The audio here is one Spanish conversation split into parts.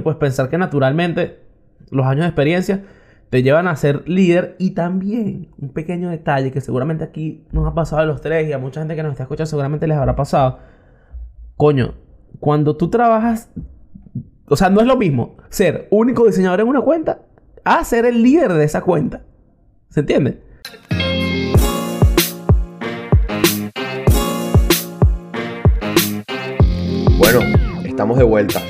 Pues pensar que naturalmente los años de experiencia te llevan a ser líder y también un pequeño detalle que seguramente aquí nos ha pasado a los tres y a mucha gente que nos está escuchando seguramente les habrá pasado. Coño, cuando tú trabajas, o sea, no es lo mismo ser único diseñador en una cuenta a ser el líder de esa cuenta. ¿Se entiende? Bueno, estamos de vuelta.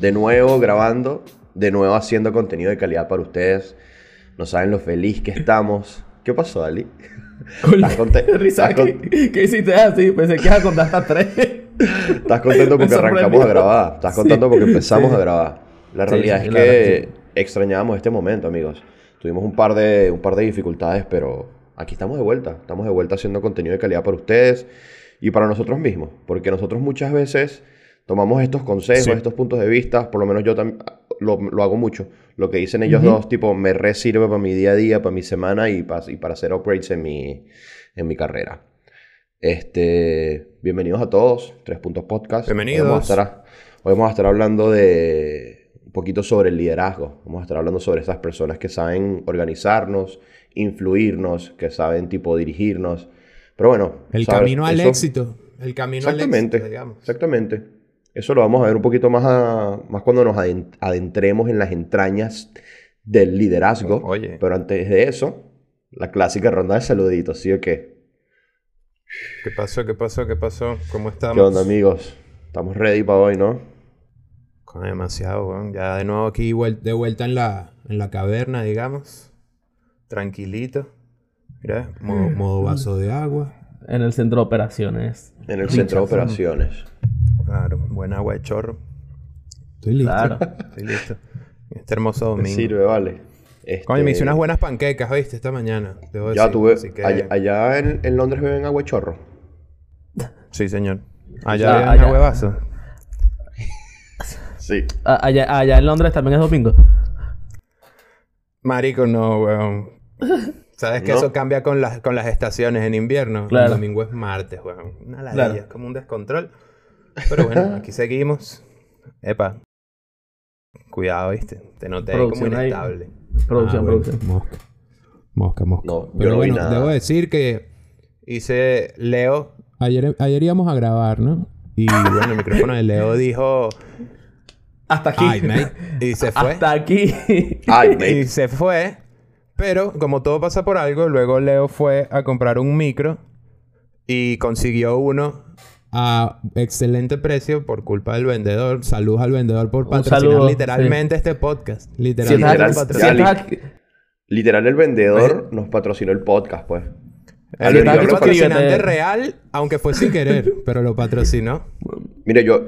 De nuevo grabando, de nuevo haciendo contenido de calidad para ustedes. No saben lo feliz que estamos. ¿Qué pasó, Ali? ¿Estás contento? ¿Qué, hiciste así? Pensé que ibas a contar hasta tres. ¿Estás contento porque arrancamos a grabar? ¿Estás contento porque empezamos a grabar? La realidad es que extrañábamos este momento, amigos. Tuvimos un par, de, un par de dificultades, pero aquí estamos de vuelta. Estamos de vuelta haciendo contenido de calidad para ustedes y para nosotros mismos. Porque nosotros muchas veces tomamos estos consejos, estos puntos de vista, por lo menos yo también lo, hago mucho. Lo que dicen ellos dos, tipo, me re sirve para mi día a día, para mi semana y, para, y para hacer upgrades en mi, en mi carrera. Este, bienvenidos a todos, Tres Puntos Podcast. Bienvenidos. Hoy vamos, a estar, hoy vamos a estar hablando de un poquito sobre el liderazgo. Vamos a estar hablando sobre esas personas que saben organizarnos, influirnos, que saben tipo dirigirnos. Pero bueno. El camino al éxito. El camino al éxito, digamos. Exactamente. Eso lo vamos a ver un poquito más, más cuando nos adentremos en las entrañas del liderazgo. Oye. Pero antes de eso, la clásica ronda de saluditos, ¿sí o qué? ¿Qué pasó? ¿Qué pasó? ¿Qué pasó? ¿Cómo estamos? ¿Qué onda, amigos? Estamos ready para hoy, ¿no? Con demasiado, weón. Ya de nuevo aquí de vuelta en la, en la caverna, digamos. Tranquilito. Mira, modo, modo vaso de agua. En el centro de operaciones. En el centro de operaciones. Claro, buen agua de chorro. Estoy listo. Claro. Estoy listo. Este hermoso domingo. Me sirve, vale. Este... Coño, me hice unas buenas panquecas, ¿viste? Esta mañana. ya tuve. Allá, en, Londres beben agua de chorro. Sí, señor. Allá beben agua de vaso. sí. Allá, allá en Londres también es domingo. Marico, no, weón. ¿Sabes que eso cambia con las, con las estaciones en invierno? El domingo es martes, weón. Una ladilla, es como un descontrol. Pero bueno, aquí seguimos. Epa. Cuidado, viste. Te noté ahí como inestable. Producción, ah, producción. Mosca. Mosca, mosca. No, Pero bueno, debo decir que hice Leo. Ayer, ayer íbamos a grabar, ¿no? Y bueno, el micrófono de Leo dijo. Hasta aquí. Ay, mate. Y se fue. Hasta aquí. Ay, mate. Y se fue. Pero como todo pasa por algo, luego Leo fue a comprar un micro y consiguió uno a excelente precio por culpa del vendedor. Saludos al vendedor por patrocinar literalmente este podcast. Literalmente literal, el vendedor nos patrocinó el podcast, pues. El vendedor patrocinante real, aunque fue sin querer, pero lo patrocinó. Mire, yo,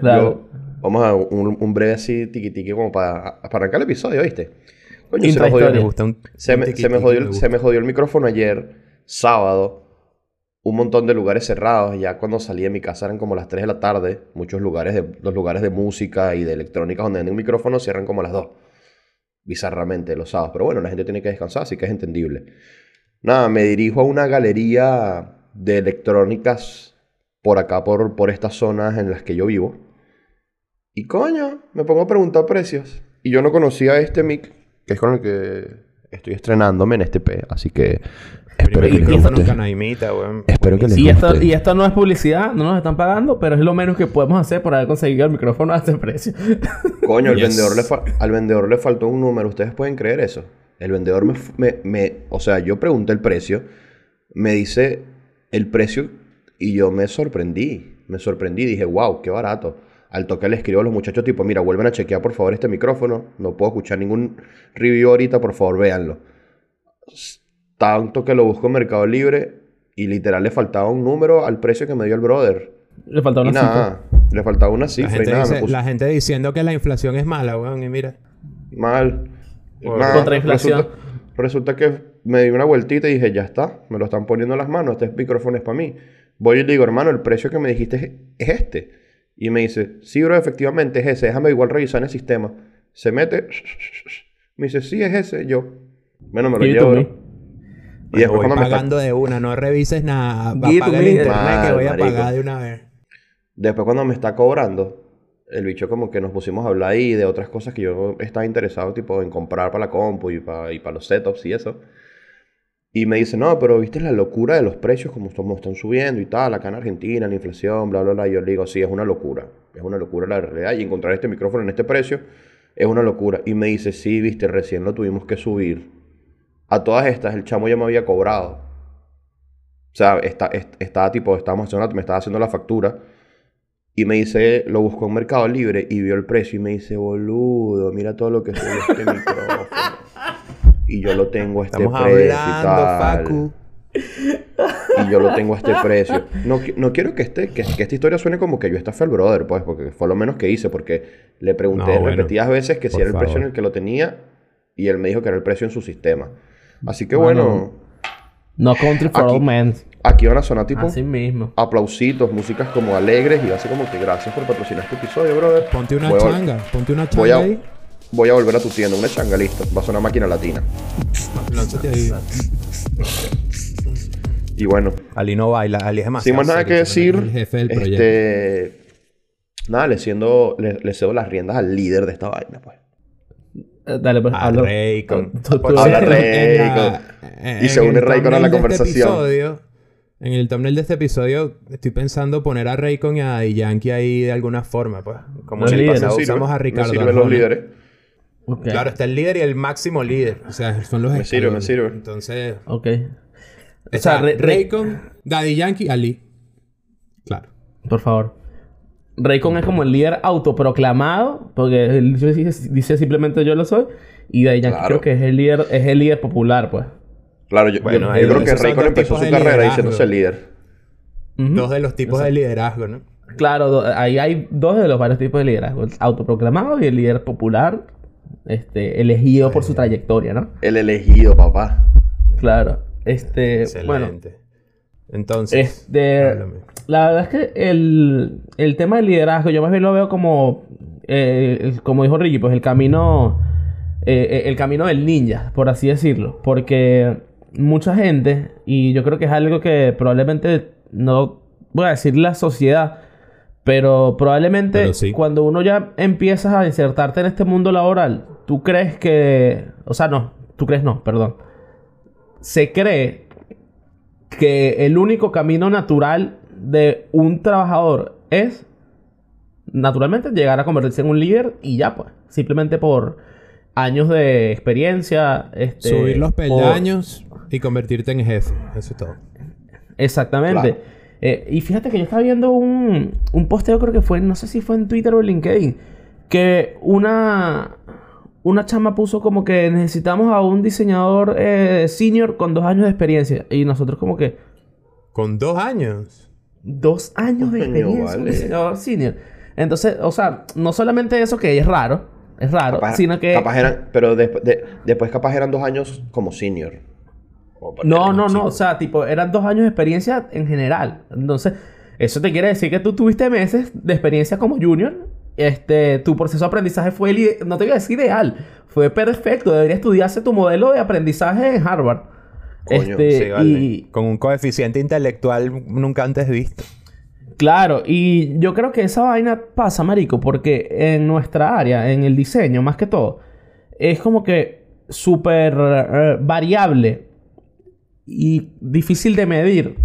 vamos a un, un, breve así tiqui tiqui como para, para arrancar el episodio, ¿viste? Coño, se me, jodió, se, me, se, me jodió, se me jodió el micrófono ayer, sábado un montón de lugares cerrados. Ya cuando salí de mi casa eran como las 3 de la tarde. Muchos lugares de, los lugares de música y de electrónica donde venden un micrófono cierran como las 2. Bizarramente los sábados. Pero bueno, la gente tiene que descansar, así que es entendible. Nada, me dirijo a una galería de electrónicas por acá, por, por estas zonas en las que yo vivo. Y coño, me pongo a preguntar precios. Y yo no conocía este mic, que es con el que estoy estrenándome en este P. Así que Espero que, les Espero que les y Esto, y esto no es publicidad, no nos están pagando, pero es lo menos que podemos hacer por haber conseguido el micrófono a este precio. Coño, al vendedor le faltó un número. ¿Ustedes pueden creer eso? El vendedor me, me, O sea, yo pregunté el precio, me dice el precio y yo me sorprendí. Me sorprendí, dije, wow, qué barato. Al toque le escribo a los muchachos tipo, mira, vuelven a chequear por favor este micrófono. No puedo escuchar ningún review ahorita, por favor, véanlo tanto que lo busco en Mercado Libre y literal le faltaba un número al precio que me dio el brother. Le faltaba una cifra. Le faltaba una cifra la y nada. la gente diciendo que la inflación es mala, weón, y mira. Mal. Contra inflación. Resulta, que me di una vueltita y dije, ya está, me lo están poniendo en las manos, este micrófono es para mí. Voy y le digo, hermano, el precio que me dijiste es, este. Y me dice, sí, bro, efectivamente es ese, déjame igual revisar en el sistema. Se mete, me dice, sí, es ese. Yo, bueno, me lo llevo. Y después voy pagando de una, no revises nada. Va a pagar el internet que voy a pagar de una vez. Después cuando me está cobrando, el bicho como que nos pusimos a hablar ahí de otras cosas que yo estaba interesado, tipo, en comprar para la compu y para, y para los setups y eso. Y me dice, no, pero viste la locura de los precios, como, están subiendo y tal, acá en Argentina, la inflación, bla, bla, bla. Y yo le digo, sí, es una locura. Es una locura la realidad. Y encontrar este micrófono en este precio es una locura. Y me dice, sí, viste, recién lo tuvimos que subir. A todas estas, el chamo ya me había cobrado. O sea, está, estaba tipo, estábamos haciendo, me estaba haciendo la factura. Y me dice, lo buscó en Mercado Libre y vio el precio. Y me dice, boludo, mira todo lo que es este micrófono y yo lo tengo a este Estamos precio hablando, y yo lo tengo a este precio. No, no quiero que, este, que, esta historia suene como que yo estafé al brother, pues, porque fue lo menos que hice, porque le pregunté repetidas veces que si era el precio en el que lo tenía y él me dijo que era el precio en su sistema. Así que bueno. no country for aquí, men. Aquí van a sonar tipo. Así mismo. Aplausitos, músicas como alegres y así como que gracias por patrocinar este episodio, brother. Ponte una changa, ponte una changa ahí voy a volver a tu tienda, una changa, listo. Va a ser una máquina latina. Y bueno. Ali no baila, Ali es demasiado. Sin más nada que decir. El jefe del proyecto. Este, nada, le, siendo, le, cedo las riendas al líder de esta vaina, pues. Eh, dale, pues, habla. Raycon. Habla Raycon. Y se une Raycon a la este conversación. en el thumbnail de este episodio estoy pensando poner a Raycon y a Yankee ahí de alguna forma, pues. Como si usamos a Ricardo. los líderes. Claro, está el líder y el máximo líder. O sea, son los Me sirve, me sirve. Entonces. Ok. O sea, Raycon, Daddy Yankee, Ali. Claro. Por favor. Raycon es como el líder autoproclamado, porque él dice, simplemente yo lo soy. Y Daddy Yankee creo que es el líder, es el líder popular, pues. Claro, yo, creo que Raycon empezó su carrera diciéndose el líder. Dos de los tipos de liderazgo, ¿no? Claro, ahí hay dos de los varios tipos de liderazgo. El autoproclamado y el líder popular este, elegido por su trayectoria, ¿no? El elegido, papá. Claro. Este, bueno. Entonces, este, la verdad es que el, el, tema del liderazgo, yo más bien lo veo como, eh, como dijo Ricky, pues el camino, eh, el camino del ninja, por así decirlo. Porque mucha gente, y yo creo que es algo que probablemente no voy a decir la sociedad, pero probablemente cuando uno ya empiezas a insertarte en este mundo laboral, tú crees que... O sea, no, tú crees no, perdón. Se cree que el único camino natural de un trabajador es naturalmente llegar a convertirse en un líder y ya pues, simplemente por años de experiencia, este, subir los peldaños y convertirte en jefe, eso es todo. Exactamente. Eh, y fíjate que yo estaba viendo un, un posteo, creo que fue, no sé si fue en Twitter o en LinkedIn, que una, una chama puso como que necesitamos a un diseñador eh, senior con dos años de experiencia. Y nosotros como que... ¿Con dos años? Dos años de experiencia. Un diseñador senior. Entonces, o sea, no solamente eso que es raro, es raro, sino que... Capaz eran, pero después capaz eran dos años como senior. No, no, no. O sea, tipo, eran dos años de experiencia en general. Entonces, eso te quiere decir que tú tuviste meses de experiencia como junior. Este, tu proceso de aprendizaje fue, no te voy a decir ideal, fue perfecto. Debería estudiarse tu modelo de aprendizaje en Harvard. este, y... Con un coeficiente intelectual nunca antes visto. Claro, y yo creo que esa vaina pasa, marico, porque en nuestra área, en el diseño más que todo, es como que súper eh, variable y difícil de medir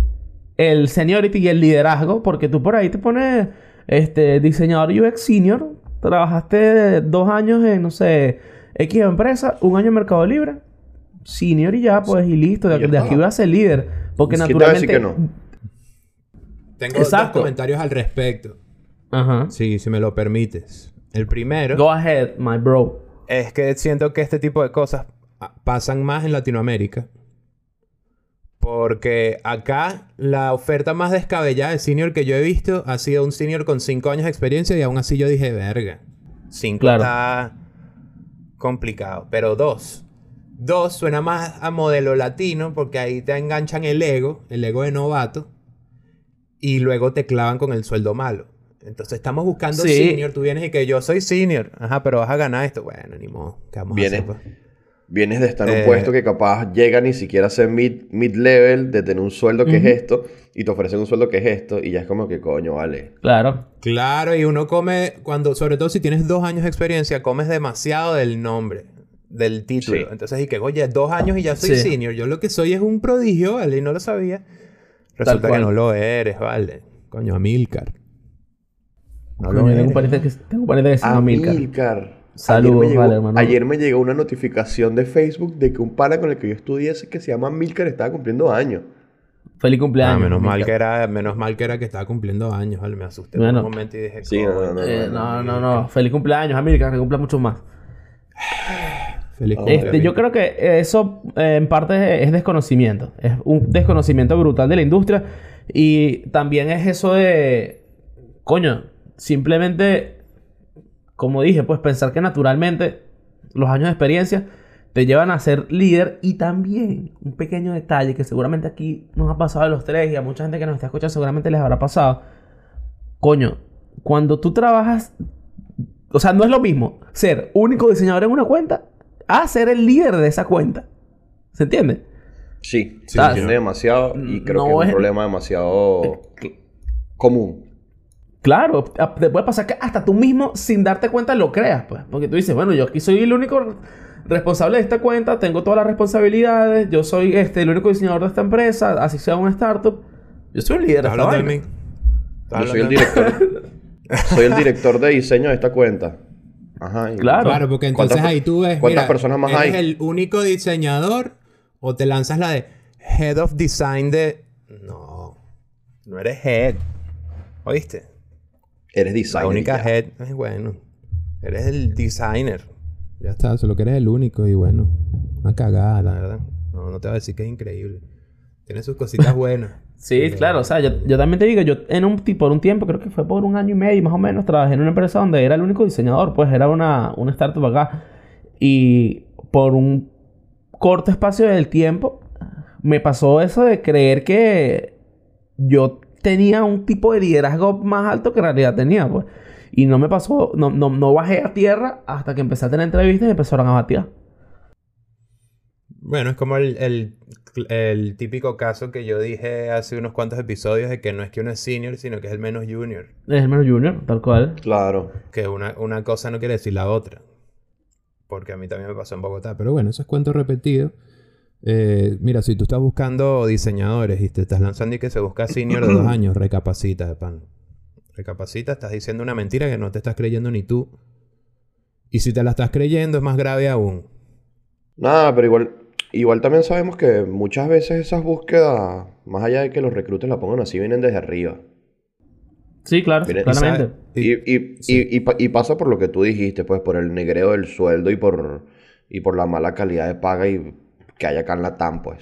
el seniority y el liderazgo, porque tú por ahí te pones este diseñador UX senior, trabajaste dos años en, no sé, X empresa, un año en Mercado Libre, senior y ya, pues, y listo, de, aquí voy a ser líder, porque naturalmente... Que no? Tengo dos comentarios al respecto. Ajá. Sí, si me lo permites. El primero... Go ahead, my bro. Es que siento que este tipo de cosas pasan más en Latinoamérica. Porque acá la oferta más descabellada de senior que yo he visto ha sido un senior con 5 años de experiencia y aún así yo dije, verga. 5 está complicado. Pero 2. 2 suena más a modelo latino porque ahí te enganchan el ego, el ego de novato, y luego te clavan con el sueldo malo. Entonces estamos buscando senior, tú vienes y que yo soy senior. Ajá, pero vas a ganar esto. Bueno, ni modo. ¿Qué vamos viene, a hacer, pues? Vienes de estar en un puesto que capaz llega ni siquiera a ser mid-level, de tener un sueldo que es esto, y te ofrecen un sueldo que es esto, y ya es como que coño, vale. Claro. Claro, y uno come, cuando, sobre todo si tienes dos años de experiencia, comes demasiado del nombre, del título. Entonces, y que, oye, dos años y ya soy senior. Yo lo que soy es un prodigio, ¿vale? Y no lo sabía. Resulta que no lo eres, ¿vale? Coño, Amilcar. No lo eres. Tengo pariente que, tengo que se Amilcar. Amilcar. Saludos, vale, hermano. Ayer me llegó una notificación de Facebook de que un pana con el que yo estudié, que se llama Milcar, estaba cumpliendo años. Feliz cumpleaños. Ah, menos mal que era, menos mal que era que estaba cumpliendo años, vale. Me asusté por un momento y dije, sí, no, no, eh, no, no, no, Feliz cumpleaños, Amilcar, que cumpla mucho más. Feliz cumpleaños. Este, yo creo que eso eh, en parte es desconocimiento. Es un desconocimiento brutal de la industria. Y también es eso de. Coño, simplemente como dije, pues pensar que naturalmente los años de experiencia te llevan a ser líder y también un pequeño detalle que seguramente aquí nos ha pasado a los tres y a mucha gente que nos está escuchando seguramente les habrá pasado. Coño, cuando tú trabajas, o sea, no es lo mismo ser único diseñador en una cuenta a ser el líder de esa cuenta. ¿Se entiende? Sí, se entiende demasiado y creo que es un problema demasiado común. Claro, te puede pasar que hasta tú mismo, sin darte cuenta, lo creas, pues. Porque tú dices, bueno, yo aquí soy el único responsable de esta cuenta, tengo todas las responsabilidades, yo soy este, el único diseñador de esta empresa, así sea una startup. Yo soy el líder de esta de Yo soy el director. soy el director de diseño de esta cuenta. Ajá. Claro. Claro, porque entonces ahí tú ves. ¿Cuántas personas más ¿eres el único diseñador o te lanzas la de Head of Design de. No. No eres Head. ¿Oíste? Eres designer. La única head. Ay, bueno. Eres el designer. Ya está, solo que eres el único y bueno. Una cagada, la verdad. No, no te voy a decir que es increíble. Tiene sus cositas buenas. sí, claro. O sea, yo, también te digo, yo en un, por un tiempo, creo que fue por un año y medio más o menos, trabajé en una empresa donde era el único diseñador. Pues era una, una startup acá. Y por un corto espacio del tiempo, me pasó eso de creer que yo tenía un tipo de liderazgo más alto que en realidad tenía, pues. Y no me pasó, no, no, no bajé a tierra hasta que empecé a tener entrevistas y empezaron a batear. Bueno, es como el, típico caso que yo dije hace unos cuantos episodios de que no es que uno es senior, sino que es el menos junior. Es el menos junior, tal cual. Claro. Que una, una cosa no quiere decir la otra. Porque a mí también me pasó en Bogotá. Pero bueno, eso es cuento repetido. Eh, mira, si tú estás buscando diseñadores y te estás lanzando y que se busca senior de dos años, recapacita de pan. Recapacita, estás diciendo una mentira que no te estás creyendo ni tú. Y si te la estás creyendo es más grave aún. Nada, pero igual, igual también sabemos que muchas veces esas búsquedas, más allá de que los reclutes la pongan así, vienen desde arriba. Sí, claro, claramente. Y, pasa por lo que tú dijiste, pues por el negreo del sueldo y por, y por la mala calidad de paga y que haya acá en la TAM, pues.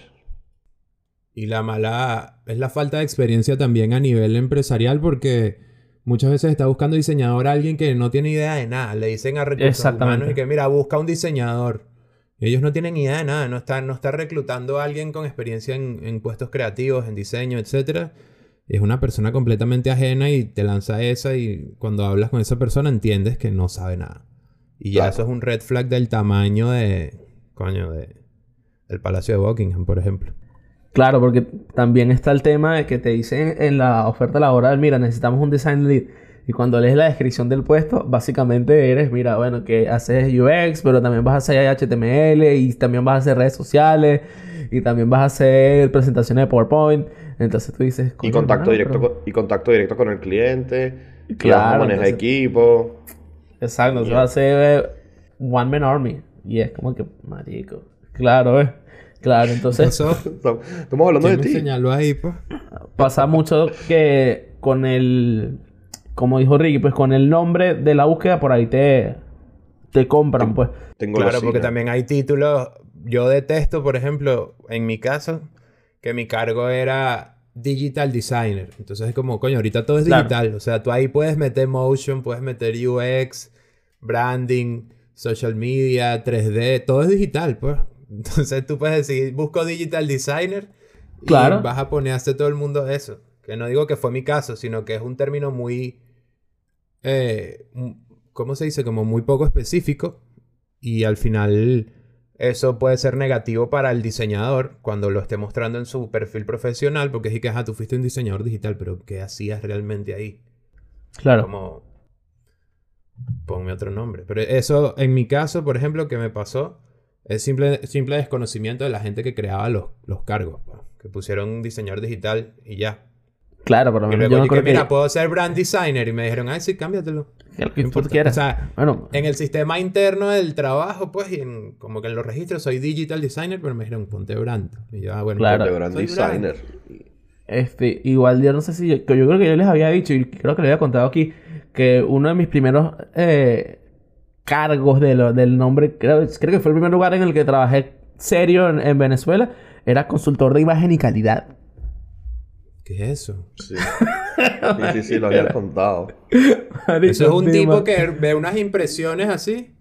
Y la mala es la falta de experiencia también a nivel empresarial porque muchas veces está buscando diseñador a alguien que no tiene idea de nada. Le dicen a recursos humanos y que mira, busca un diseñador. ellos no tienen idea de nada, no están, no está reclutando a alguien con experiencia en, puestos creativos, en diseño, etc. Es una persona completamente ajena y te lanza esa y cuando hablas con esa persona entiendes que no sabe nada. Y ya eso es un red flag del tamaño de... Coño, de el Palacio de Buckingham, por ejemplo. Claro, porque también está el tema de que te dicen en la oferta laboral, mira, necesitamos un design lead. Y cuando lees la descripción del puesto, básicamente eres, mira, bueno, que haces UX, pero también vas a hacer HTML y también vas a hacer redes sociales y también vas a hacer presentaciones de PowerPoint. Entonces tú dices... Y contacto, directo con, y contacto directo con el cliente. Claro. Maneja equipo. Exacto. Entonces va a ser One Man Army. Y es como que, marico. Claro, eh. Claro, entonces. Estamos hablando de ti. señaló ahí, pues? Pasa mucho que con el. Como dijo Ricky, pues con el nombre de la búsqueda por ahí te. Te compran, pues. Tengo claro, porque también hay títulos. Yo detesto, por ejemplo, en mi caso, que mi cargo era digital designer. Entonces es como, coño, ahorita todo es digital. O sea, tú ahí puedes meter motion, puedes meter UX, branding, social media, 3D, todo es digital, pues. Entonces tú puedes decir, busco digital designer y vas a ponerse todo el mundo eso. Que no digo que fue mi caso, sino que es un término muy, eh, ¿cómo se dice? Como muy poco específico y al final eso puede ser negativo para el diseñador cuando lo esté mostrando en su perfil profesional, porque es que, ajá, tú fuiste un diseñador digital, pero ¿qué hacías realmente ahí? Claro. Como, ponme otro nombre. Pero eso, en mi caso, por ejemplo, que me pasó, es simple, simple desconocimiento de la gente que creaba los, los cargos, pues, que pusieron un diseñador digital y ya. Claro, pero y luego yo dije, mira, puedo ser brand designer. Y me dijeron, ay, sí, cámbiatelo. Lo que tú quieras. O sea, bueno. en el sistema interno del trabajo, pues, y en, como que en los registros soy digital designer, pero me dijeron, ponte brand. Y yo, ah, bueno, claro. ponte brand designer. Este, igual yo no sé si yo, yo creo que yo les había dicho y creo que le había contado aquí que uno de mis primeros eh, cargos de lo, del nombre, creo, creo que fue el primer lugar en el que trabajé serio en, Venezuela, era consultor de imagen y calidad. ¿Qué es eso? Sí. Sí, sí, lo había contado. eso es un tipo que ve unas impresiones así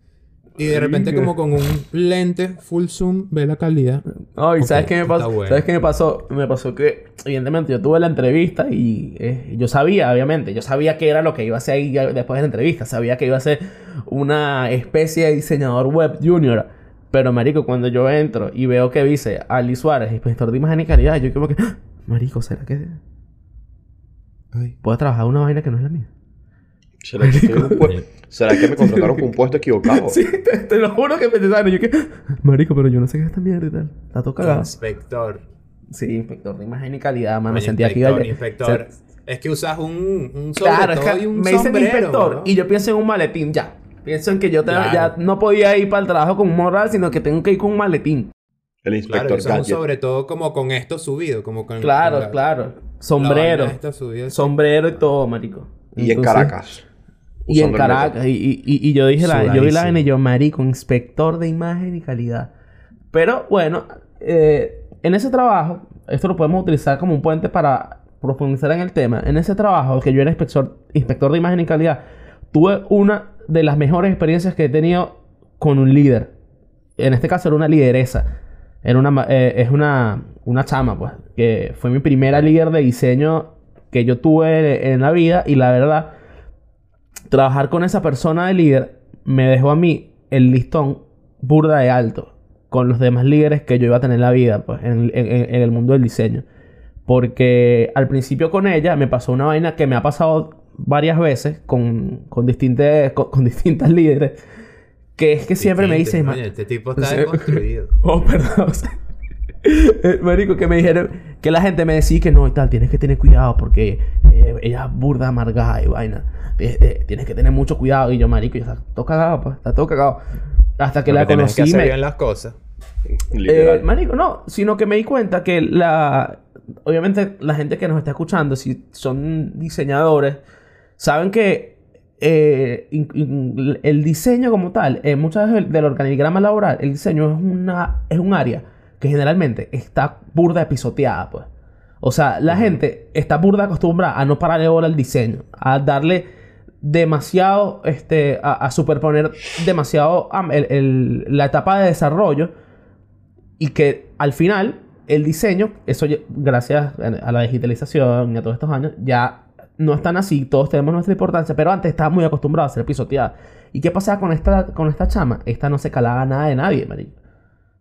y de repente como con un lente full zoom ve la calidad. No, y ¿sabes qué me pasó? ¿Sabes qué me pasó? Me pasó que, evidentemente, yo tuve la entrevista y eh, yo sabía, obviamente, yo sabía qué era lo que iba a hacer después de la entrevista. Sabía que iba a ser una especie de diseñador web junior. Pero, marico, cuando yo entro y veo que dice Ali Suárez, inspector de imagen y calidad, yo como que, ¡Ah! marico, ¿será que puedo trabajar una vaina que no es la mía? ¿Será que, ¿Será que me contrataron con un puesto equivocado? sí, te, lo juro que me pensaron. Yo que, marico, pero yo no sé qué es esta mierda y tal. Está tocada. Inspector. Sí, inspector de imagen y calidad, mano. Sentía que iba Inspector. es que usas un, un claro, es que un me dicen inspector y yo pienso en un maletín ya. Pienso en que yo ya no podía ir para el trabajo con un morral, sino que tengo que ir con un maletín. El inspector claro, sobre todo como con esto subido, como con Claro, claro. Sombrero. sombrero y todo, marico. Y en Caracas. Y en Caracas. Y, y, y, yo dije la, yo vi la N y yo, marico, inspector de imagen y calidad. Pero bueno, eh, en ese trabajo, esto lo podemos utilizar como un puente para profundizar en el tema. En ese trabajo, que yo era inspector, inspector de imagen y calidad, tuve una de las mejores experiencias que he tenido con un líder. En este caso era una lideresa. Era una, eh, es una, una chama, pues, que fue mi primera líder de diseño que yo tuve en la vida y la verdad trabajar con esa persona de líder me dejó a mí el listón burda de alto con los demás líderes que yo iba a tener en la vida, pues, en, el mundo del diseño. Porque al principio con ella me pasó una vaina que me ha pasado varias veces con, con, distintas, con, distintas líderes. Que es que siempre me dicen... este tipo está oh, perdón. marico, que me dijeron que la gente me decía que no y tal, tienes que tener cuidado porque eh, ella es burda, amargada y vaina. Eh, tienes que tener mucho cuidado. Y yo, marico, ya está todo cagado, pues, está todo cagado. Hasta que la conocí. Que hacer bien las cosas. marico, no, sino que me di cuenta que la. Obviamente, la gente que nos está escuchando, si son diseñadores, saben que el diseño como tal, muchas veces del organigrama laboral, el diseño es, una, es un área que generalmente está burda episoteada, pues. O sea, la gente está burda acostumbrada a no pararle bola al diseño, a darle demasiado, este, a, superponer demasiado la etapa de desarrollo y que al final el diseño, eso gracias a la digitalización y a todos estos años, ya no están así, todos tenemos nuestra importancia, pero antes estaba muy acostumbrado a ser pisoteada. ¿Y qué pasaba con esta, con esta chama? Esta no se calaba nada de nadie, marico.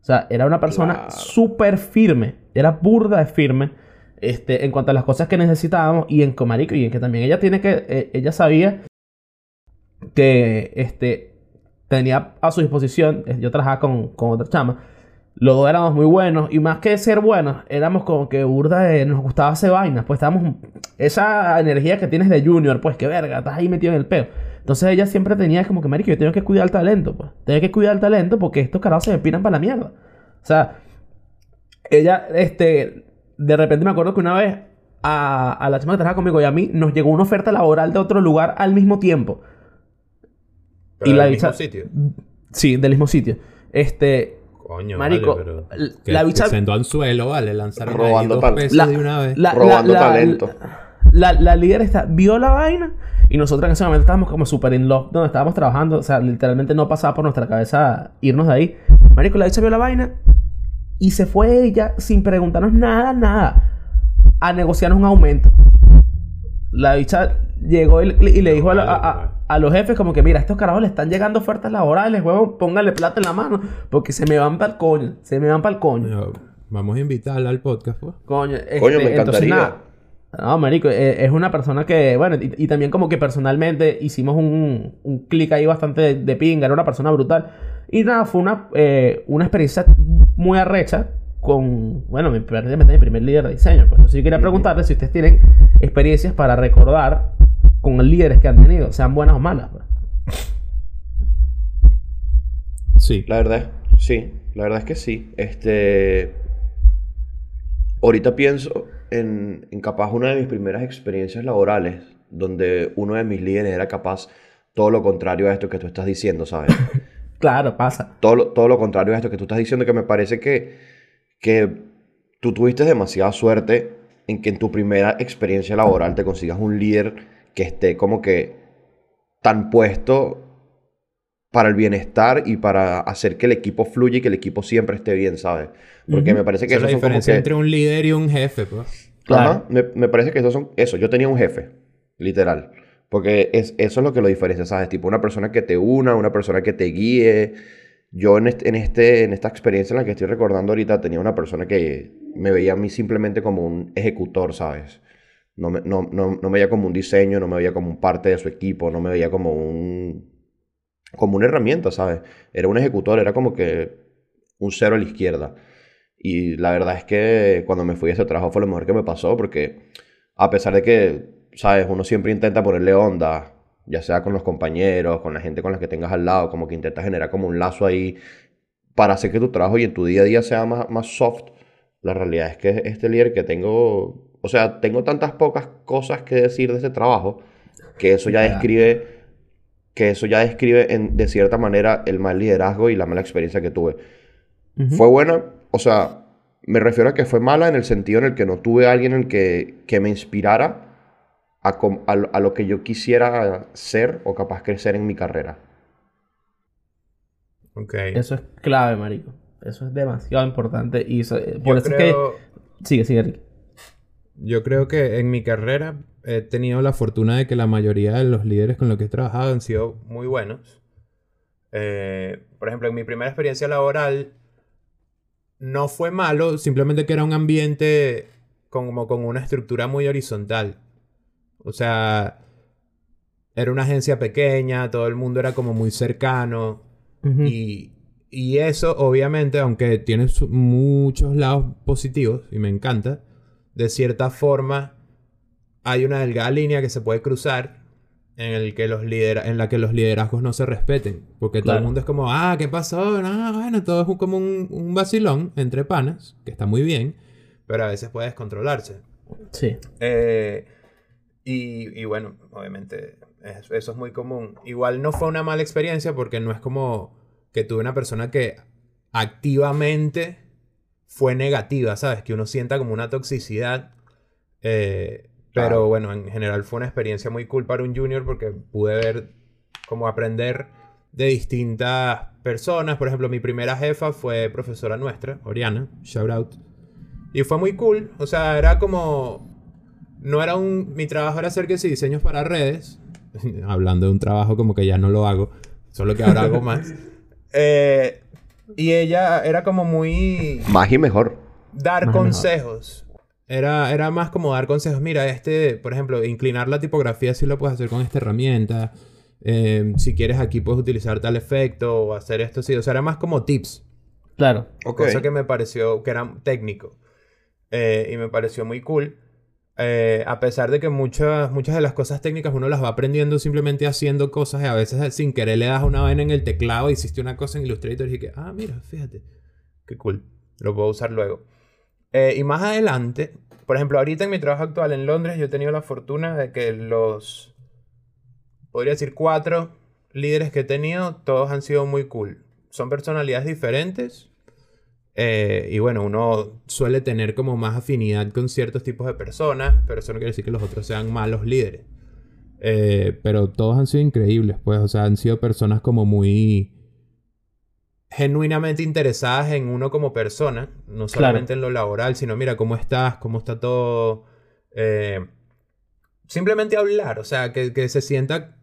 O sea, era una persona súper firme. Era burda de firme. Este, en cuanto a las cosas que necesitábamos. Y en Comarico. Y en que también ella tiene que. Eh, ella sabía que este, tenía a su disposición. Eh, yo trabajaba con, con otra chama. Los dos éramos muy buenos. Y más que ser buenos, éramos como que burda de. Nos gustaba hacer vainas. Pues estábamos. Esa energía que tienes de Junior, pues que verga, estás ahí metido en el peo. Entonces ella siempre tenía como que, marico, yo tengo que cuidar el talento, pues. Tengo que cuidar el talento porque estos carajos se me piran para la mierda. O sea, ella, este, de repente me acuerdo que una vez a, a la chama que trabajaba conmigo y a mí nos llegó una oferta laboral de otro lugar al mismo tiempo. y la del mismo sitio. Sí, del mismo sitio. Este, Coño, marico, vale, pero la bicha sentó al suelo, vale, lanzaron robando talento. de una vez. robando talento. La, la, líder está, vio la vaina y nosotros en ese momento estábamos como súper in love donde estábamos trabajando. O sea, literalmente no pasaba por nuestra cabeza irnos de ahí. Marico, la dicha vio la vaina y se fue ella sin preguntarnos nada, nada, a negociarnos un aumento. La bicha llegó y, le dijo a la, a los jefes como que, mira, estos carajos le están llegando ofertas laborales, huevón, póngale plata en la mano, porque se me van para el coño, se me van para el coño. vamos a invitarla al podcast, pues. Coño, coño me este, encantaría. No, marico, e, es una persona que, bueno, y, también como que personalmente hicimos un, un clic ahí bastante de, pinga, era una persona brutal. Y nada, fue una, eh, una experiencia muy arrecha con, bueno, mi, mi primer líder de diseño. Pues entonces yo quería preguntarle si ustedes tienen experiencias para recordar con líderes que han tenido, sean buenas o malas. Sí. La verdad, sí. La verdad es que sí. Este. Ahorita pienso en, en capaz una de mis primeras experiencias laborales, donde uno de mis líderes era capaz todo lo contrario a esto que tú estás diciendo, ¿sabes? claro, pasa. Todo lo, todo lo contrario a esto que tú estás diciendo, que me parece que, que tú tuviste demasiada suerte en que en tu primera experiencia laboral te consigas un líder que esté como que tan puesto para el bienestar y para hacer que el equipo fluya y que el equipo siempre esté bien, ¿sabes? Porque me parece que eso es la diferencia entre un líder y un jefe, pues. Claro. me, me, parece que eso son eso. Yo tenía un jefe, literal. Porque es, eso es lo que lo diferencia, ¿sabes? Tipo una persona que te una, una persona que te guíe. Yo en, este, en, este, en esta experiencia en la que estoy recordando ahorita tenía una persona que me veía a mí simplemente como un ejecutor, ¿sabes? No me, no, no, no me veía como un diseño, no me veía como un parte de su equipo, no me veía como un... como una herramienta, ¿sabes? Era un ejecutor, era como que un cero a la izquierda. Y la verdad es que cuando me fui a ese trabajo fue lo mejor que me pasó porque a pesar de que, ¿sabes? Uno siempre intenta ponerle onda, ya sea con los compañeros, con la gente con la que tengas al lado, como que intenta generar como un lazo ahí para hacer que tu trabajo y en tu día a día sea más, más soft. La realidad es que este líder que tengo o sea, tengo tantas pocas cosas que decir de ese trabajo que eso ya describe, que eso ya describe en, de cierta manera el mal liderazgo y la mala experiencia que tuve. Fue buena, o sea, me refiero a que fue mala en el sentido en el que no tuve a alguien en que, que me inspirara a, a, lo que yo quisiera ser o capaz crecer en mi carrera. Ok. Eso es clave, marico. Eso es demasiado importante y por eso es que... Sigue, sigue, yo creo que en mi carrera he tenido la fortuna de que la mayoría de los líderes con los que he trabajado han sido muy buenos. Eh, por ejemplo, en mi primera experiencia laboral no fue malo, simplemente que era un ambiente como con una estructura muy horizontal. O sea, era una agencia pequeña, todo el mundo era como muy cercano. y, y, eso, obviamente, aunque tiene muchos lados positivos, y me encanta, de cierta forma hay una delgada línea que se puede cruzar en, el que los en la que los liderazgos no se respeten. Porque todo el mundo es como, ah, ¿qué pasó? No, bueno, todo es como un, un vacilón entre panas, que está muy bien, pero a veces puede descontrolarse. Sí. Eh, y, y, bueno, obviamente eso, eso es muy común. Igual no fue una mala experiencia porque no es como que tuve una persona que activamente fue negativa, ¿sabes? Que uno sienta como una toxicidad. Eh, pero bueno, en general fue una experiencia muy cool para un junior porque pude ver como aprender de distintas personas. Por ejemplo, mi primera jefa fue profesora nuestra, Oriana, shout out. Y fue muy cool. O sea, era como... No era un... Mi trabajo era hacer que sí, diseños para redes. Hablando de un trabajo como que ya no lo hago. Solo que ahora hago más. Eh, y ella era como muy... Más y mejor. Dar consejos. Era, era más como dar consejos. Mira, este, por ejemplo, inclinar la tipografía sí lo puedes hacer con esta herramienta. Em, si quieres aquí puedes utilizar tal efecto o hacer esto sí. O sea, era más como tips. Claro. Cosa que me pareció que era técnico. Eh, y me pareció muy cool. Eh, a pesar de que muchas, muchas de las cosas técnicas uno las va aprendiendo simplemente haciendo cosas y a veces sin querer le das una vaina en el teclado hiciste una cosa en Illustrator y que, ah, mira, fíjate, qué cool, lo puedo usar luego. Eh, y más adelante, por ejemplo, ahorita en mi trabajo actual en Londres yo he tenido la fortuna de que los, podría decir, cuatro líderes que he tenido, todos han sido muy cool. Son personalidades diferentes, eh, y bueno, uno suele tener como más afinidad con ciertos tipos de personas, pero eso no quiere decir que los otros sean malos líderes. Eh, pero todos han sido increíbles, pues, o sea, han sido personas como muy genuinamente interesadas en uno como persona, no solamente en lo laboral, sino mira cómo estás, cómo está todo. Eh, simplemente hablar, o sea, que, que se sienta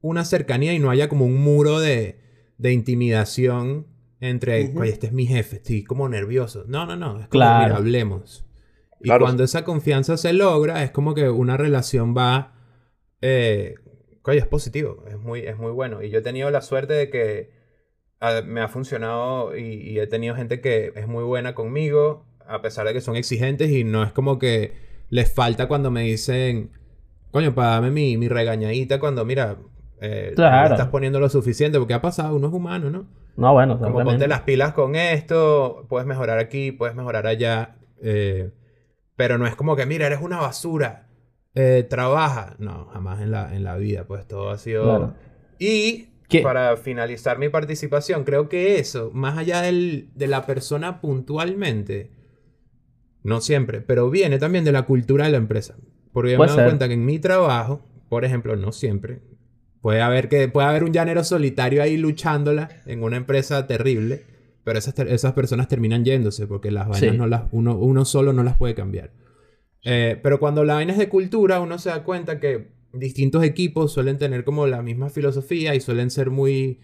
una cercanía y no haya como un muro de, de intimidación entre, oye, este es mi jefe, estoy como nervioso. No, no, no, es como, mira, hablemos. Y cuando esa confianza se logra, es como que una relación va, eh, oye, es positivo, es muy, es muy bueno. Y yo he tenido la suerte de que me ha funcionado y, he tenido gente que es muy buena conmigo, a pesar de que son exigentes y no es como que les falta cuando me dicen, coño, para darme mi, mi regañadita cuando, mira, eh, no estás poniendo lo suficiente, porque ha pasado, uno es humano, ¿no? No, bueno, Como ponte las pilas con esto, puedes mejorar aquí, puedes mejorar allá. Eh, pero no es como que, mira, eres una basura, eh, trabaja. No, jamás en la, en la vida, pues todo ha sido... Y para finalizar mi participación, creo que eso, más allá del, de la persona puntualmente, no siempre, pero viene también de la cultura de la empresa. Porque yo me doy cuenta que en mi trabajo, por ejemplo, no siempre, Puede haber, que, puede haber un llanero solitario ahí luchándola en una empresa terrible, pero esas, esas personas terminan yéndose porque las vainas no las, uno, uno solo no las puede cambiar. Eh, pero cuando la vaina es de cultura, uno se da cuenta que distintos equipos suelen tener como la misma filosofía y suelen ser muy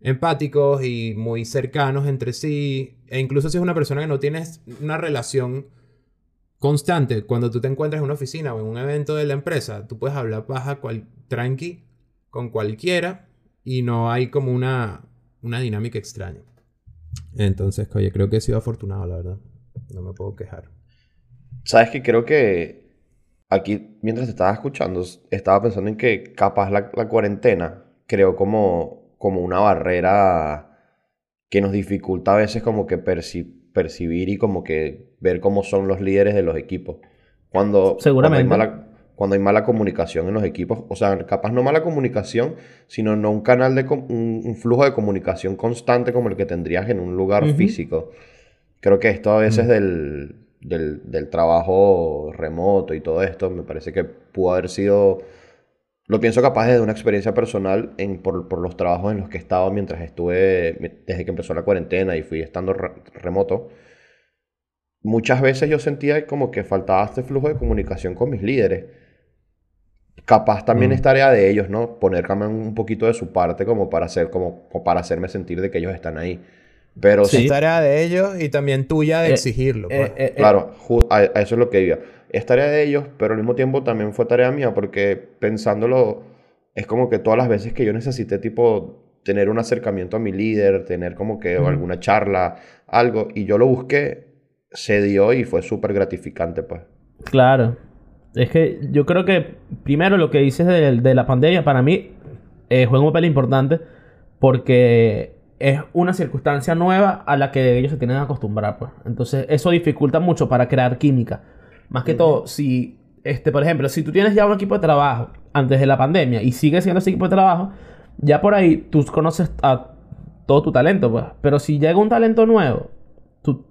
empáticos y muy cercanos entre sí. E incluso si es una persona que no tienes una relación constante, cuando tú te encuentras en una oficina o en un evento de la empresa, tú puedes hablar paja cual, tranqui con cualquiera y no hay como una, una dinámica extraña. Entonces, oye, creo que he sido afortunado, la verdad. No me puedo quejar. Sabes que creo que aquí, mientras te estaba escuchando, estaba pensando en que capaz la, cuarentena creó como, como una barrera que nos dificulta a veces como que percibir y como que ver cómo son los líderes de los equipos. Cuando, Seguramente cuando hay mala comunicación en los equipos, o sea, capaz no mala comunicación, sino no un canal de un, flujo de comunicación constante como el que tendrías en un lugar físico. Creo que esto a veces del, del, trabajo remoto y todo esto, me parece que pudo haber sido, lo pienso capaz desde una experiencia personal en, por, por, los trabajos en los que he estado mientras estuve, desde que empezó la cuarentena y fui estando remoto muchas veces yo sentía como que faltaba este flujo de comunicación con mis líderes capaz también mm. es tarea de ellos, ¿no? Poner un poquito de su parte como para hacer, como, para hacerme sentir de que ellos están ahí. Pero sí. Es tarea de ellos y también tuya de eh, exigirlo. Eh, pues. eh, claro, a, eso es lo que iba. Es tarea de ellos, pero al mismo tiempo también fue tarea mía porque pensándolo, es como que todas las veces que yo necesité tipo tener un acercamiento a mi líder, tener como que alguna charla, algo, y yo lo busqué, se dio y fue súper gratificante, pues. Claro. Es que yo creo que, primero, lo que dices de, la pandemia, para mí, eh, juega un papel importante porque es una circunstancia nueva a la que ellos se tienen que acostumbrar, pues. Entonces, eso dificulta mucho para crear química. Más que todo, si, este, por ejemplo, si tú tienes ya un equipo de trabajo antes de la pandemia y sigues siendo ese equipo de trabajo, ya por ahí tú conoces a todo tu talento, pues. Pero si llega un talento nuevo, tú,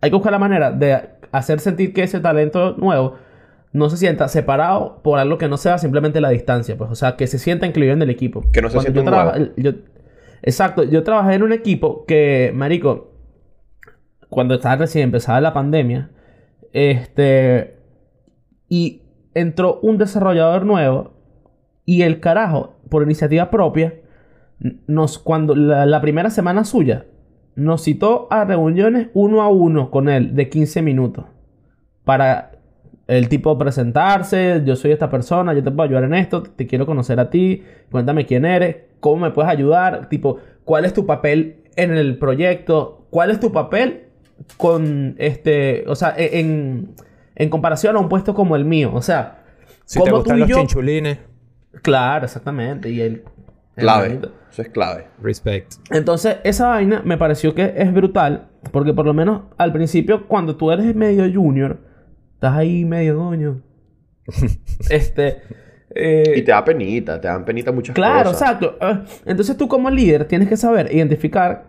hay que buscar la manera de hacer sentir que ese talento nuevo no se sienta separado por algo que no sea simplemente la distancia, pues, o sea, que se sienta incluido en el equipo. Que no se sienta un yo, Exacto, yo trabajé en un equipo que, marico, cuando estaba recién empezada la pandemia, este, y entró un desarrollador nuevo y el carajo, por iniciativa propia, nos, cuando la primera semana suya, nos citó a reuniones uno a uno con él de 15 minutos para el tipo presentarse, yo soy esta persona, yo te puedo ayudar en esto, te quiero conocer a ti, cuéntame quién eres, cómo me puedes ayudar, tipo, cuál es tu papel en el proyecto, cuál es tu papel con este, o sea, e, en, en comparación a un puesto como el mío, o sea, si te gustan los chinchulines. Claro, exactamente, y el clave, eso es clave. Respect. Entonces, esa vaina me pareció que es brutal, porque por lo menos al principio cuando tú eres medio junior Estás ahí medio doño. este. Eh, y te da penita, te dan penita muchas claro, cosas. Claro, exacto. Ah, entonces tú como líder tienes que saber identificar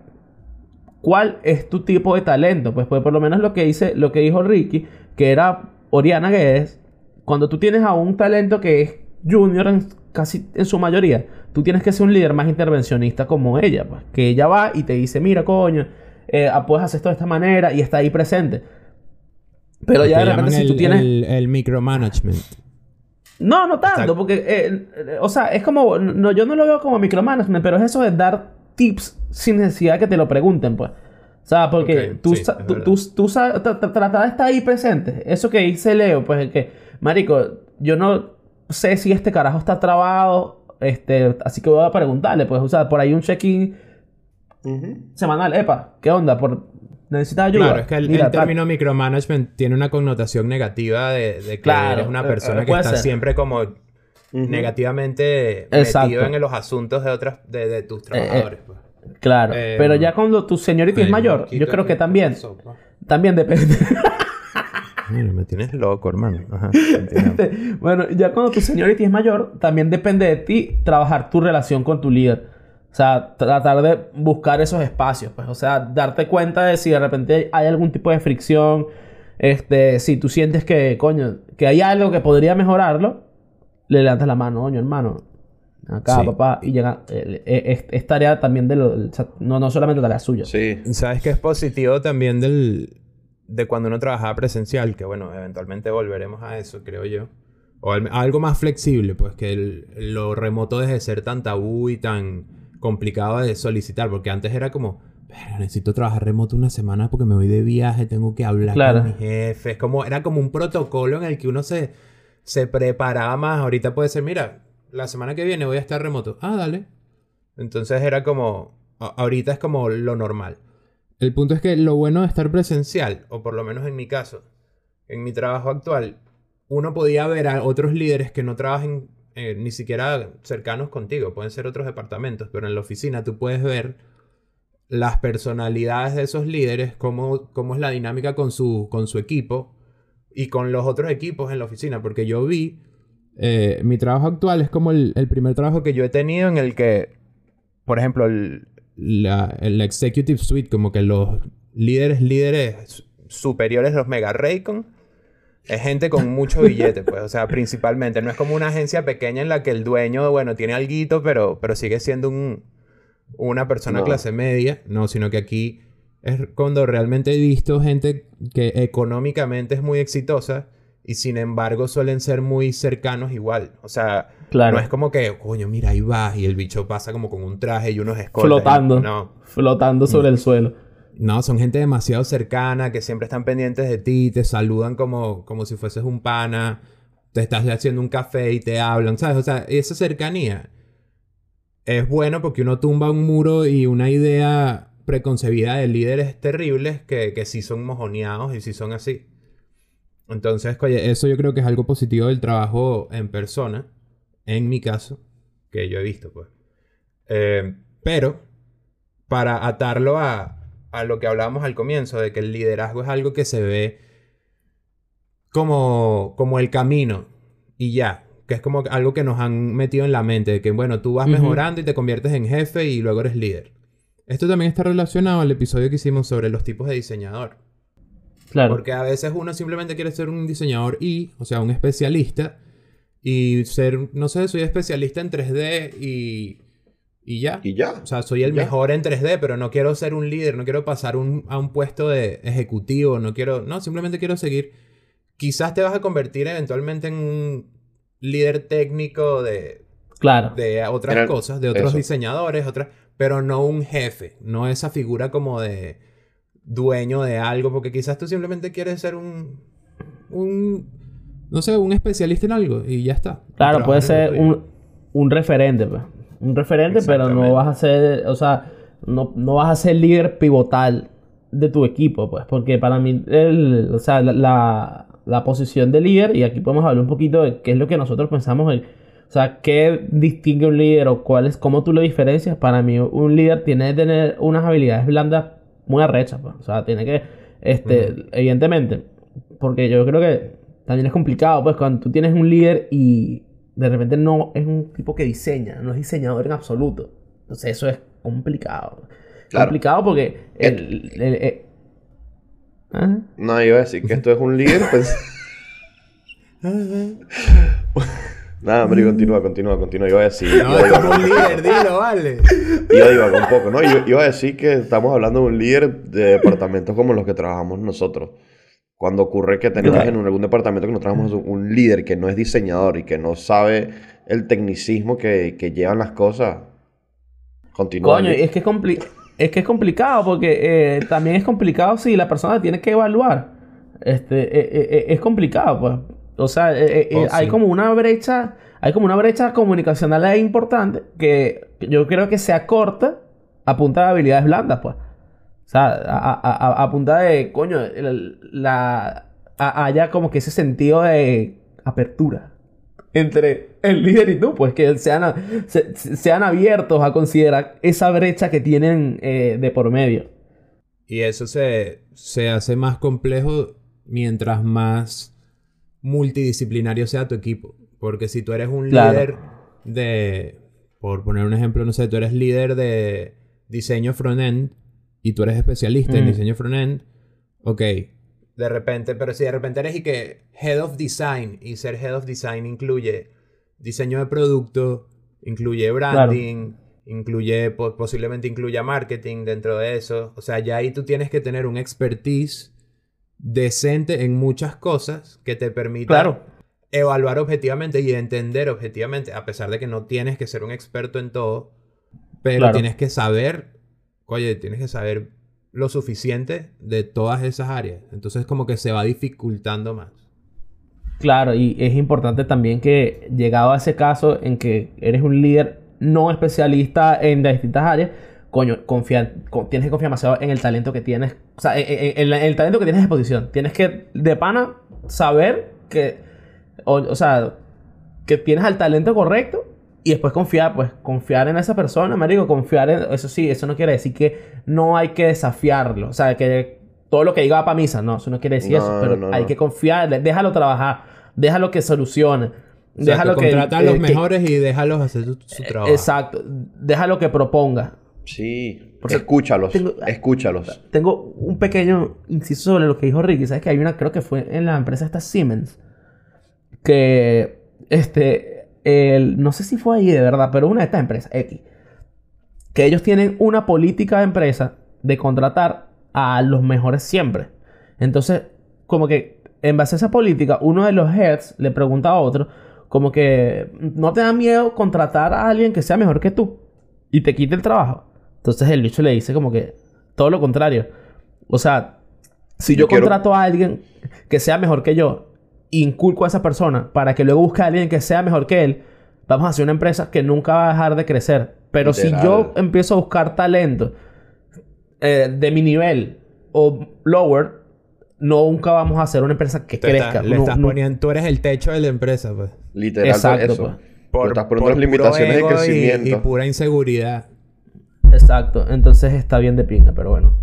cuál es tu tipo de talento. Pues, pues por lo menos lo que dice, lo que dijo Ricky, que era Oriana Guedes, cuando tú tienes a un talento que es junior en, casi en su mayoría, tú tienes que ser un líder más intervencionista como ella, pues. Que ella va y te dice, mira, coño, eh, ah, puedes hacer esto de esta manera y está ahí presente. Pero ya de repente si tú tienes... El, micromanagement. No, no tanto, porque, eh, eh, o sea, es como, no, yo no lo veo como micromanagement, pero es eso de dar tips sin necesidad de que te lo pregunten, pues. O sea, porque tú, tú, tú, tú tratar de estar ahí presente. Eso que dice Leo, pues es que, marico, yo no sé si este carajo está trabado, este, así que voy a preguntarle, pues, o sea, por ahí un check-in semanal, epa, ¿qué onda? Por, ¿Necesitas ayuda? Claro, es que el, término micromanagement tiene una connotación negativa de, de que eres una eh, persona que está siempre como negativamente metido en los asuntos de otras de, tus eh, eh, trabajadores. Pues. Claro, pero ya cuando tu señorita es mayor, yo creo que también también depende. Mira, me tienes loco, hermano. bueno, ya cuando tu señorita es mayor, también depende de ti trabajar tu relación con tu líder. O sea, tratar de buscar esos espacios, pues. O sea, darte cuenta de si de repente hay algún tipo de fricción. Este, si tú sientes que, coño, que hay algo que podría mejorarlo, le levantas la mano, coño, hermano. Acá, papá, y llega. Eh, eh, es, tarea también de lo. No, no solamente tarea suya. Sí. ¿Sabes que es positivo también del. de cuando uno trabajaba presencial? Que bueno, eventualmente volveremos a eso, creo yo. O algo más flexible, pues que lo remoto deje de ser tan tabú y tan complicado de solicitar, porque antes era como, pero necesito trabajar remoto una semana porque me voy de viaje, tengo que hablar con mi jefe. como, era como un protocolo en el que uno se, se preparaba más. Ahorita puede ser, mira, la semana que viene voy a estar remoto. Ah, dale. Entonces era como, ahorita es como lo normal. El punto es que lo bueno de estar presencial, o por lo menos en mi caso, en mi trabajo actual, uno podía ver a otros líderes que no trabajen eh, ni siquiera cercanos contigo, pueden ser otros departamentos, pero en la oficina tú puedes ver las personalidades de esos líderes, cómo, cómo es la dinámica con su, con su equipo y con los otros equipos en la oficina, porque yo vi, eh, mi trabajo actual es como el, primer trabajo que yo he tenido en el que, por ejemplo, el, la, el Executive Suite, como que los líderes, líderes superiores, los Mega Raycon, es gente con mucho billete, pues, o sea, principalmente. No es como una agencia pequeña en la que el dueño, bueno, tiene alguito, pero, pero sigue siendo un, una persona clase media. No, sino que aquí es cuando realmente he visto gente que económicamente es muy exitosa y sin embargo suelen ser muy cercanos igual. O sea, no es como que, coño, mira, ahí vas y el bicho pasa como con un traje y unos escoltas. Flotando. no. Flotando sobre el suelo. No, son gente demasiado cercana, que siempre están pendientes de ti, te saludan como, como si fueses un pana, te estás haciendo un café y te hablan, ¿sabes? O sea, esa cercanía es bueno porque uno tumba un muro y una idea preconcebida de líderes terribles que, que sí son mojoneados y sí son así. Entonces, eso yo creo que es algo positivo del trabajo en persona, en mi caso, que yo he visto, pues. Eh, pero, para atarlo a, a lo que hablábamos al comienzo, de que el liderazgo es algo que se ve como, como el camino y ya, que es como algo que nos han metido en la mente, de que bueno, tú vas mejorando y te conviertes en jefe y luego eres líder. Esto también está relacionado al episodio que hicimos sobre los tipos de diseñador. Claro. Porque a veces uno simplemente quiere ser un diseñador y, o sea, un especialista y ser, no sé, soy especialista en 3D y y ya. Y ya. O sea, soy el mejor en 3D, pero no quiero ser un líder, no quiero pasar a un puesto de ejecutivo, no quiero, no, simplemente quiero seguir. Quizás te vas a convertir eventualmente en un líder técnico de, claro. de otras cosas, de otros diseñadores, otras, pero no un jefe, no esa figura como de dueño de algo, porque quizás tú simplemente quieres ser un, un no sé, un especialista en algo y ya está. Claro, puede ser un, un referente, pues un referente, pero no vas a ser, o sea, no, no, vas a ser líder pivotal de tu equipo, pues, porque para mí, el, o sea, la, la, posición de líder, y aquí podemos hablar un poquito de qué es lo que nosotros pensamos, en, o sea, qué distingue un líder o cuál es, cómo tú lo diferencias. Para mí, un líder tiene que tener unas habilidades blandas muy arrechas, pues, o sea, tiene que, este, evidentemente, porque yo creo que también es complicado, pues, cuando tú tienes un líder y de repente no es un tipo que diseña, no es diseñador en absoluto. Entonces eso es complicado. Complicado porque el, eh, ¿ah? No, iba a decir que esto es un líder, pues... Nada, hombre, continúa, continúa, continúa. Iba a decir. No, es como un líder, dilo, vale. Iba a divagar un poco, ¿no? Iba, iba a decir que estamos hablando de un líder de departamentos como los que trabajamos nosotros. Cuando ocurre que tenemos en algún departamento que nos trabajamos un líder que no es diseñador y que no sabe el tecnicismo que, que llevan las cosas, continúa. Coño, es que es, es que es complicado porque eh, también es complicado si la persona tiene que evaluar. Este, eh, eh, es complicado, pues. O sea, oh, hay como una brecha, hay como una brecha comunicacional importante que yo creo que se acorta a punta de habilidades blandas, pues. O sea, a, punta de, coño, la, haya como que ese sentido de apertura entre el líder y tú, pues que sean, sean abiertos a considerar esa brecha que tienen eh, de por medio. Y eso se, se hace más complejo mientras más multidisciplinario sea tu equipo. Porque si tú eres un líder de, por poner un ejemplo, no sé, tú eres líder de diseño front-end, y tú eres especialista en mm. diseño front-end, ok, de repente, pero si de repente eres y que Head of Design, y ser Head of Design incluye diseño de producto, incluye branding, incluye, posiblemente incluya marketing dentro de eso, o sea, ya ahí tú tienes que tener un expertise decente en muchas cosas que te permita evaluar objetivamente y entender objetivamente, a pesar de que no tienes que ser un experto en todo, pero tienes que saber oye, tienes que saber lo suficiente de todas esas áreas. Entonces como que se va dificultando más. Claro, y es importante también que llegado a ese caso en que eres un líder no especialista en distintas áreas, coño, confía, tienes que confiar demasiado en el talento que tienes, o sea, en, el talento que tienes de. Tienes que, de pana, saber que, o sea, que tienes el talento correcto y después confiar, pues confiar en esa persona, marico, confiar en... Eso sí, eso no quiere decir que no hay que desafiarlo. O sea, que todo lo que diga va para misa, no, eso no quiere decir eso. Pero hay que confiar, déjalo trabajar, déjalo que solucione. déjalo que... Contrata a los mejores y déjalos hacer su, trabajo. Exacto, déjalo que proponga. Sí, escúchalos, escúchalos. Tengo un pequeño inciso sobre lo que dijo Ricky. ¿Sabes que hay una, creo que fue en la empresa esta Siemens, que este no sé si fue ahí de verdad, pero una de estas empresas, X, que ellos tienen una política de empresa de contratar a los mejores siempre. Entonces, como que en base a esa política, uno de los heads le pregunta a otro, como que no te da miedo contratar a alguien que sea mejor que tú y te quite el trabajo. Entonces el bicho le dice como que todo lo contrario. O sea, si yo, contrato a alguien que sea mejor que yo inculco a esa persona para que luego busque a alguien que sea mejor que él, vamos a hacer una empresa que nunca va a dejar de crecer. Pero si yo empiezo a buscar talento eh, de mi nivel o lower, nunca vamos a hacer una empresa que crezca. le estás poniendo, tú eres el techo de la empresa, pues. Literal, Exacto, eso. Pues. Por, estás poniendo las limitaciones de crecimiento. Y, pura inseguridad. Exacto. Entonces está bien de pinga, pero bueno.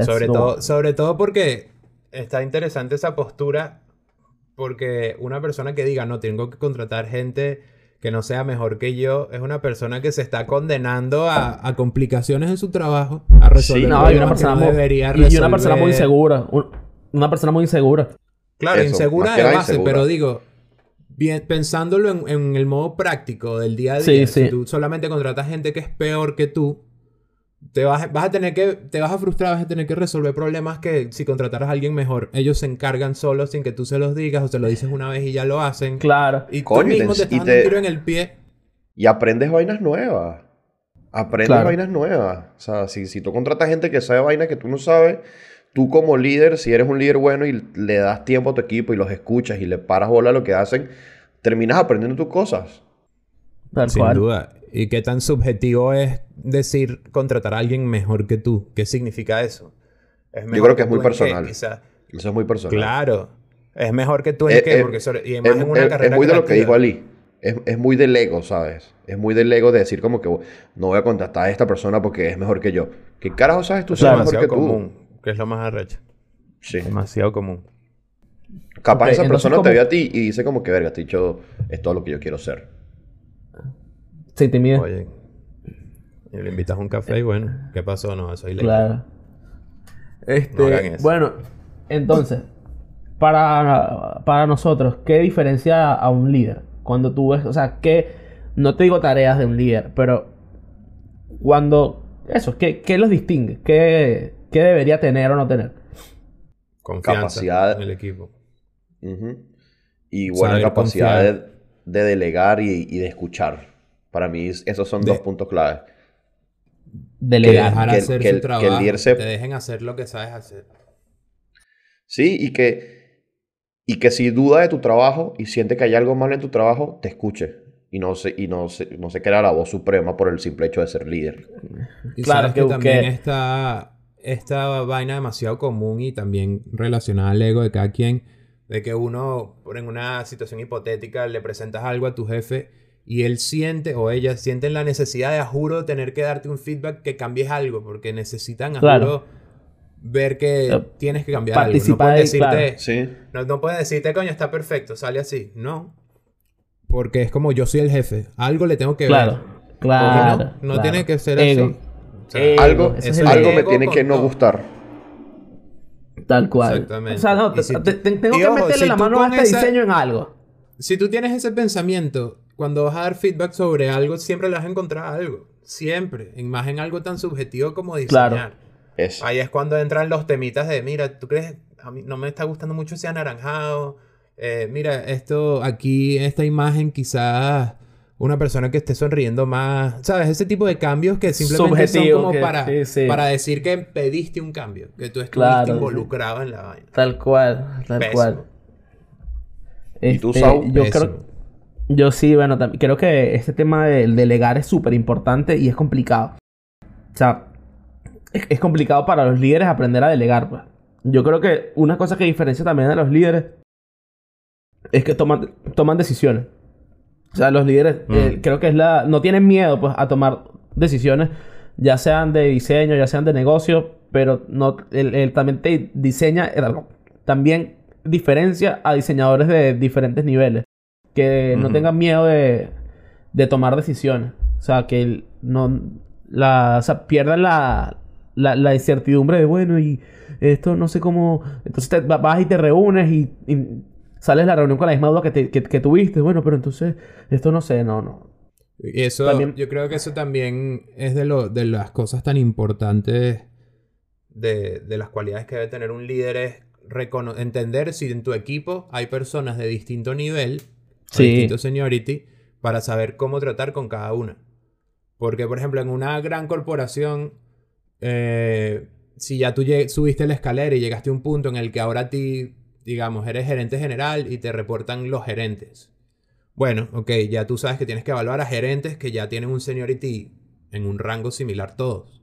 sobre todo, sobre todo porque está interesante esa postura porque una persona que diga, no, tengo que contratar gente que no sea mejor que yo, es una persona que se está condenando a, complicaciones en su trabajo, a resolver sí, no, una persona muy, Y una persona muy insegura. Una persona muy insegura. Claro, insegura de base, pero digo, bien, pensándolo en, el modo práctico del día a día, si tú solamente contratas gente que es peor que tú, te vas, vas, a tener que, te vas a frustrar, vas a tener que resolver problemas que si contrataras a alguien mejor, ellos se encargan solos sin que tú se los digas o se lo dices una vez y ya lo hacen. Claro. Y tú mismo te, estás dando un tiro en el pie. Y aprendes vainas nuevas. Aprendes vainas nuevas. O sea, si, si tú contratas gente que sabe vainas que tú no sabes, tú como líder, si eres un líder bueno y le das tiempo a tu equipo y los escuchas y le paras bola a lo que hacen, terminas aprendiendo tus cosas. Sin duda. ¿Y qué tan subjetivo es decir contratar a alguien mejor que tú? ¿Qué significa eso? Yo creo que, es muy personal. Eso es muy personal. Claro. Es mejor que tú en eh, qué, eh, porque y en una carrera es muy de lo que dijo Ali. Es, muy del ego, ¿sabes? Es muy del ego de decir como que no voy a contratar a esta persona porque es mejor que yo. ¿Qué carajo sabes tú es mejor que común, Que es lo más arrecho. Sí. Demasiado común. Capaz esa persona te ve a ti y dice como que, verga, te dicho, es todo lo que yo quiero ser. Sí, te mide. Oye, y le invitas a un café y bueno, ¿qué pasó? No, soy ilegal. Claro. Este, bueno, entonces, para, para nosotros, ¿qué diferencia a un líder? Cuando tú ves, o sea, ¿qué, no te digo tareas de un líder, pero cuando, eso, ¿qué, qué los distingue? ¿Qué, ¿Qué debería tener o no tener? capacidad en el equipo. Y buena capacidad de, delegar y, de escuchar. Para mí esos son dos puntos claves. Delegar. Que, hacer su trabajo, te dejen hacer lo que sabes hacer. Sí, y que, y que si duda de tu trabajo y siente que hay algo mal en tu trabajo, te escuche. Y no se, y no se, no se crea la voz suprema por el simple hecho de ser líder. Y claro que, también está esta vaina demasiado común y también relacionada al ego de cada quien, de que uno, en una situación hipotética, le presentas algo a tu jefe y él siente o ella sienten la necesidad de, a juro, tener que darte un feedback que cambies algo, porque necesitan, a juro, ver que eh, tienes que cambiar algo. No puedes decirte, no, no puedes decirte, coño, está perfecto, sale así. No. Porque es como yo soy el jefe. Algo le tengo que ver. Claro. No, no tiene que ser así. algo algo me tiene que no gustar. Tal cual. Exactamente. O sea, no, tengo que meterle la mano a este diseño en algo. Si tú tienes ese pensamiento, cuando vas a dar feedback sobre algo, siempre le vas a encontrar algo. Siempre. En más en algo tan subjetivo como diseñar. Claro. Ahí es cuando entran los temitas de, mira, ¿tú crees? A mí no me está gustando mucho ese anaranjado. Eh, mira, esto aquí, esta imagen quizás una persona que esté sonriendo más, ¿sabes? Ese tipo de cambios que simplemente son como para, para decir que pediste un cambio, que tú estuviste involucrado en la vaina. Tal cual, tal cual. ¿Y tú, este, Saúl? Yo creo, yo sí, bueno, creo que este tema del delegar es súper importante y es complicado. O sea, es, complicado para los líderes aprender a delegar, pues. Yo creo que una cosa que diferencia también a los líderes es que toman, toman decisiones. O sea, los líderes eh, mm. creo que es la... No tienen miedo pues a tomar decisiones, ya sean de diseño, ya sean de negocio, pero no, él, también te diseña, eh, también diferencia a diseñadores de diferentes niveles. Que no tengan miedo de, de tomar decisiones. O sea, que no... La, o sea, pierdan la, la, incertidumbre de, bueno, y esto no sé cómo... Entonces te, vas y te reúnes y, sales de la reunión con la misma duda que, que, tuviste. Bueno, pero entonces esto no sé, no, no. Y eso, yo creo que eso también es de, lo, de las cosas tan importantes de, de las cualidades que debe tener un líder es entender si en tu equipo hay personas de distinto nivel, de distinto seniority, para saber cómo tratar con cada una. Porque, por ejemplo, en una gran corporación eh, si ya tú subiste la escalera y llegaste a un punto en el que ahora ti, digamos, eres gerente general y te reportan los gerentes. Bueno, ok, ya tú sabes que tienes que evaluar a gerentes que ya tienen un seniority en un rango similar todos.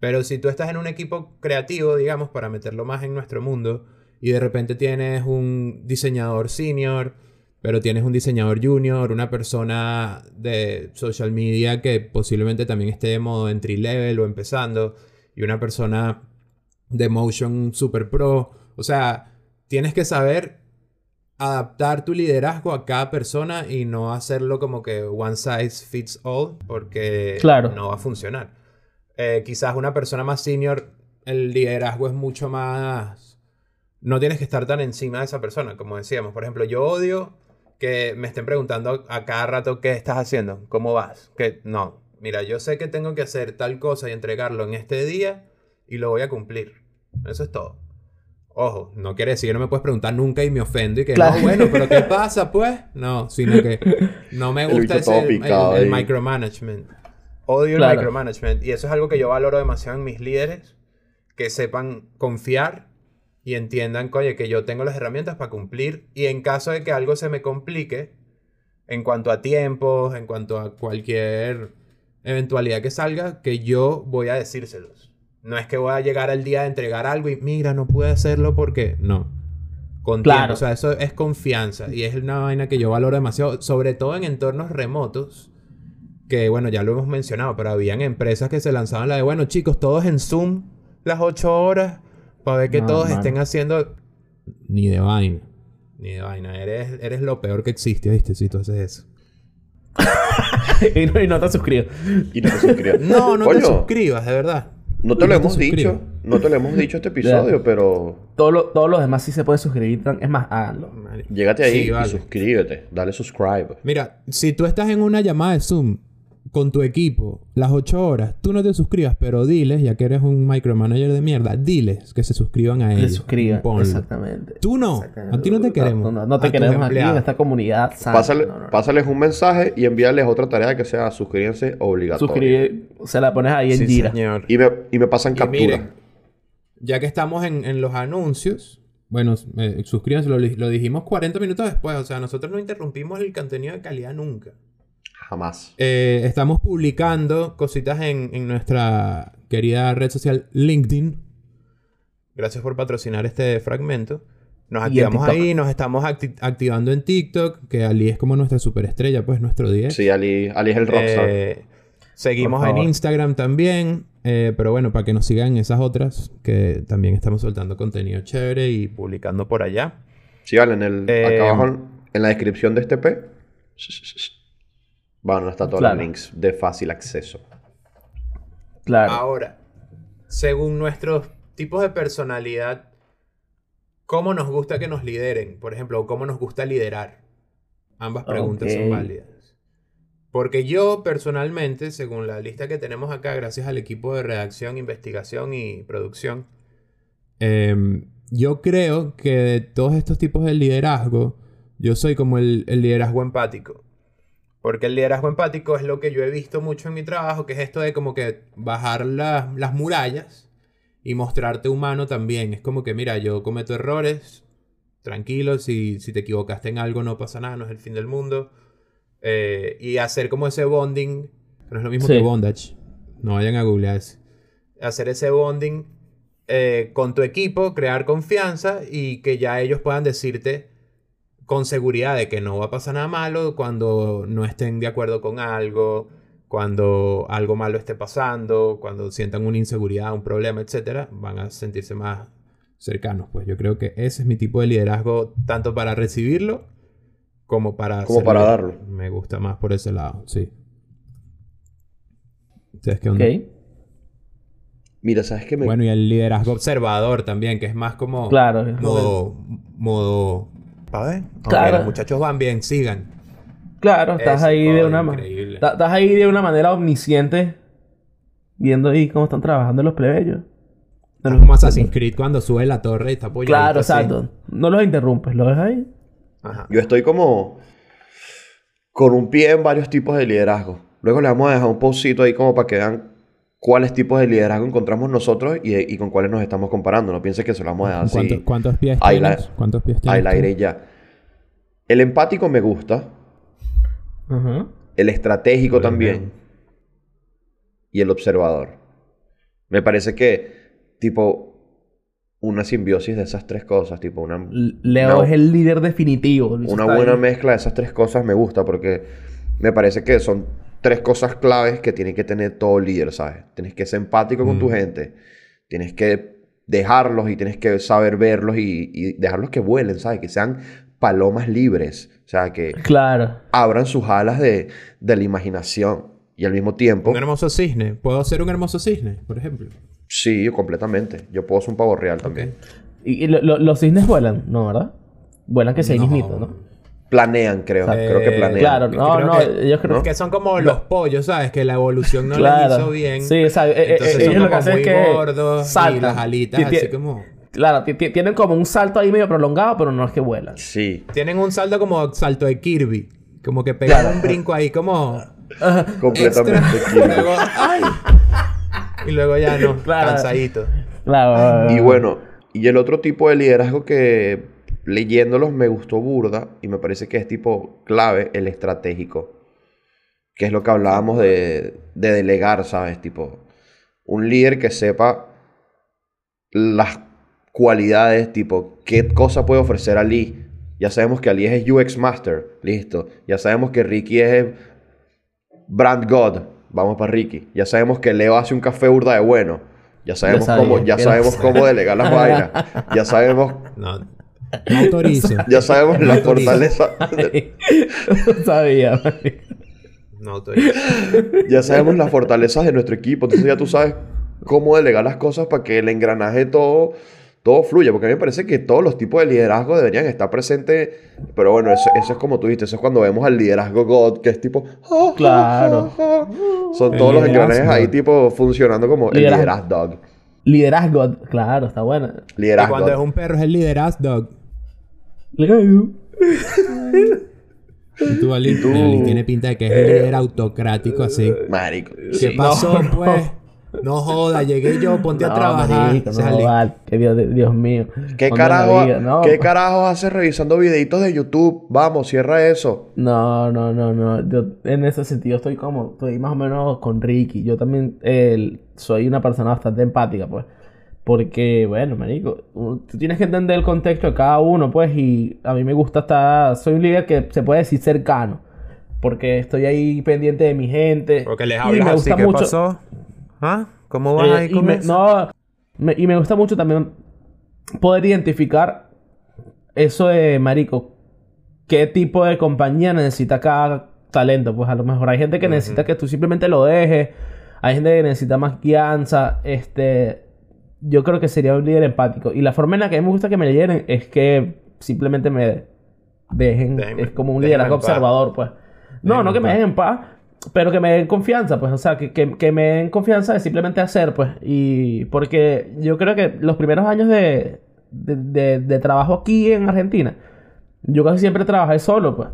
Pero si tú estás en un equipo creativo, digamos, para meterlo más en nuestro mundo, y de repente tienes un diseñador senior, pero tienes un diseñador junior, una persona de social media que posiblemente también esté de modo entry level o empezando, y una persona de motion super pro. O sea, tienes que saber adaptar tu liderazgo a cada persona y no hacerlo como que one size fits all, porque no va a funcionar. Eh, quizás una persona más senior, el liderazgo es mucho más... No tienes que estar tan encima de esa persona, como decíamos. Por ejemplo, yo odio que me estén preguntando a cada rato qué estás haciendo, cómo vas. Que no, mira, yo sé que tengo que hacer tal cosa y entregarlo en este día y lo voy a cumplir. Eso es todo. Ojo, no quiere decir que no me puedes preguntar nunca y me ofendo y que no, bueno, pero ¿qué pasa pues? No, sino que no me gusta ese, el, micromanagement. Odio el micromanagement y eso es algo que yo valoro demasiado en mis líderes, que sepan confiar y entiendan, oye, que yo tengo las herramientas para cumplir y en caso de que algo se me complique, en cuanto a tiempos, en cuanto a cualquier eventualidad que salga, que yo voy a decírselos. No es que voy a llegar al día de entregar algo y mira, no pude hacerlo porque no. Con claro. O sea, eso es confianza y es una vaina que yo valoro demasiado, sobre todo en entornos remotos, que bueno, ya lo hemos mencionado, pero habían empresas que se lanzaban la de, bueno, chicos, todos en Zoom las ocho horas para ver que todos estén haciendo... Ni de vaina. Ni de vaina. Eres, eres lo peor que existe, ¿viste? Si tú haces eso. y, no, te suscribas. Y no te suscribas. no, no te suscribas, de verdad. No te lo hemos dicho. No te lo hemos dicho este episodio, pero. todos los demás sí se puede suscribir. Es más, háganlo. Llégate ahí y suscríbete. Dale subscribe. Mira, si tú estás en una llamada de Zoom con tu equipo las 8 horas, tú no te suscribas, pero diles, ya que eres un micromanager de mierda, diles que se suscriban a ellos. Se suscriban, exactamente. Tú no, a ti no te queremos. No, te queremos aquí en esta comunidad. pásales un mensaje y envíales otra tarea que sea suscribirse obligatorio. Suscribir, se la pones ahí en Gira. Y, me, y me pasan captura. ya que estamos en, los anuncios, bueno, suscríbanse, lo, lo dijimos 40 minutos después, o sea, nosotros no interrumpimos el contenido de calidad nunca. Jamás. Eh, estamos publicando cositas en, nuestra querida red social LinkedIn. Gracias por patrocinar este fragmento. Nos activamos ahí, nos estamos activando en TikTok, que Ali es como nuestra superestrella, pues nuestro 10. Sí, Ali, Ali es el rockstar. Eh, seguimos en Instagram también, eh, pero bueno, para que nos sigan esas otras, que también estamos soltando contenido chévere y publicando por allá. Sí, vale, en el, acá abajo en la descripción de este P bueno, está todos los links de fácil acceso. Claro. Ahora, según nuestros tipos de personalidad, ¿cómo nos gusta que nos lideren? Por ejemplo, ¿cómo nos gusta liderar? Ambas preguntas son válidas. Porque yo personalmente, según la lista que tenemos acá, gracias al equipo de redacción, investigación y producción, em, yo creo que de todos estos tipos de liderazgo, yo soy como el liderazgo empático. Porque el liderazgo empático es lo que yo he visto mucho en mi trabajo, que es esto de como que bajar las murallas y mostrarte humano también. Es como que, mira, yo cometo errores, tranquilo, si, si te equivocaste en algo no pasa nada, no es el fin del mundo. Eh, y hacer como ese bonding, no es lo mismo que bondage, no vayan a googlear Hacer ese bonding eh, con tu equipo, crear confianza y que ya ellos puedan decirte con seguridad de que no va a pasar nada malo cuando no estén de acuerdo con algo, cuando algo malo esté pasando, cuando sientan una inseguridad, un problema, etcétera, van a sentirse más cercanos. Pues yo creo que ese es mi tipo de liderazgo, tanto para recibirlo como para, como para darlo. Me gusta más por ese lado, sí. ¿Sabes qué onda? Mira, ¿sabes qué me... Bueno, y el liderazgo observador también, que es más como... Claro. Modo... modo Claro. los muchachos van bien, sigan. Claro, estás ahí de una manera. Estás ahí de una manera omnisciente. Viendo ahí cómo están trabajando los plebeyos. Es como Assassin's Creed cuando sube la torre y está apoyando. Claro, exacto. No los interrumpes, lo dejas ahí. Yo estoy como con un pie en varios tipos de liderazgo. Luego le vamos a dejar un postcito ahí como para que vean cuáles tipos de liderazgo encontramos nosotros y, con cuáles nos estamos comparando. No pienses que se lo vamos a dejar así. ¿Cuántos pies tienes? ¿Cuántos pies tienes? Al aire ya. El empático me gusta. El estratégico también. Y el observador. Me parece que, tipo, una simbiosis de esas tres cosas, tipo una... Leo es el líder definitivo. Una buena mezcla de esas tres cosas me gusta porque me parece que son tres cosas claves que tiene que tener todo líder, ¿sabes? Tienes que ser empático con tu mm. gente, tienes que dejarlos y tienes que saber verlos y, dejarlos que vuelen, ¿sabes? Que sean palomas libres, o sea, que claro. abran sus alas de, la imaginación y al mismo tiempo... Un hermoso cisne, ¿puedo ser un hermoso cisne, por ejemplo? Sí, completamente. Yo puedo ser un pavo real también. ¿Y, los cisnes vuelan? No, ¿verdad? Vuelan que se no. ¿no? Planean, creo. creo que planean. Claro, no, no, ellos creo que son como los pollos, ¿sabes? Que la evolución no les hizo bien. Sí, o sea, eh, Entonces eh, ellos lo que hacen es que gordos y las alitas así como... Claro, tienen como un salto ahí medio prolongado, pero no es que vuelan. Sí. Tienen un salto como salto de Kirby. Como que pegan un brinco ahí como... Completamente Kirby. Y luego, ¡ay! Y luego ya no, cansadito. Claro. Y bueno, y el otro tipo de liderazgo que leyéndolos me gustó burda y me parece que es tipo clave el estratégico. Que es lo que hablábamos de, delegar, ¿sabes? Tipo, un líder que sepa las cualidades, tipo, qué cosa puede ofrecer a Lee. Ya sabemos que Ali es UX Master, listo. Ya sabemos que Ricky es Brand God, vamos para Ricky. Ya sabemos que Leo hace un café burda de bueno. Ya sabemos cómo, ya sabemos cómo delegar las vainas. Ya sabemos. No autorizo. ya sabemos la fortaleza. no sabía, No autorizo. Ya sabemos las fortalezas de nuestro equipo. Entonces ya tú sabes cómo delegar las cosas para que el engranaje todo, todo fluye, porque a mí me parece que todos los tipos de liderazgo deberían estar presentes, pero bueno, eso, es como tú dijiste, eso es cuando vemos al liderazgo God, que es tipo... claro. Son todos los engranajes ahí tipo funcionando como el liderazgo dog. Liderazgo, claro, está bueno. Liderazgo. cuando es un perro es el liderazgo dog. Y tú, Ali, tiene pinta de que es el líder autocrático así. Marico. ¿Qué pasó, pues? No joda, llegué yo, ponte a trabajar. no, que Dios, mío. ¿Qué carajo, ¿Qué carajo haces revisando videitos de YouTube? Vamos, cierra eso. No, no, no, no. Yo en ese sentido estoy como, estoy más o menos con Ricky. Yo también soy una persona bastante empática, pues. Porque, bueno, marico, tú tienes que entender el contexto de cada uno, pues, y a mí me gusta estar, soy un líder que se puede decir cercano, porque estoy ahí pendiente de mi gente. Porque les hablas y me gusta así, mucho. pasó? ¿Ah? ¿Cómo vas eh, ahí con y me, No, y me gusta mucho también poder identificar eso de, marico, qué tipo de compañía necesita cada talento. Pues a lo mejor hay gente que necesita que tú simplemente lo dejes, hay gente que necesita más guianza, este... Yo creo que sería un líder empático. Y la forma en la que a mí me gusta que me llenen es que simplemente me dejen. es como un liderazgo observador, pues. No, no que me dejen en paz, pero que me den confianza, pues, o sea, que, que, me den confianza de simplemente hacer, pues, y porque yo creo que los primeros años de, de, de, trabajo aquí en Argentina, yo casi siempre trabajé solo, pues,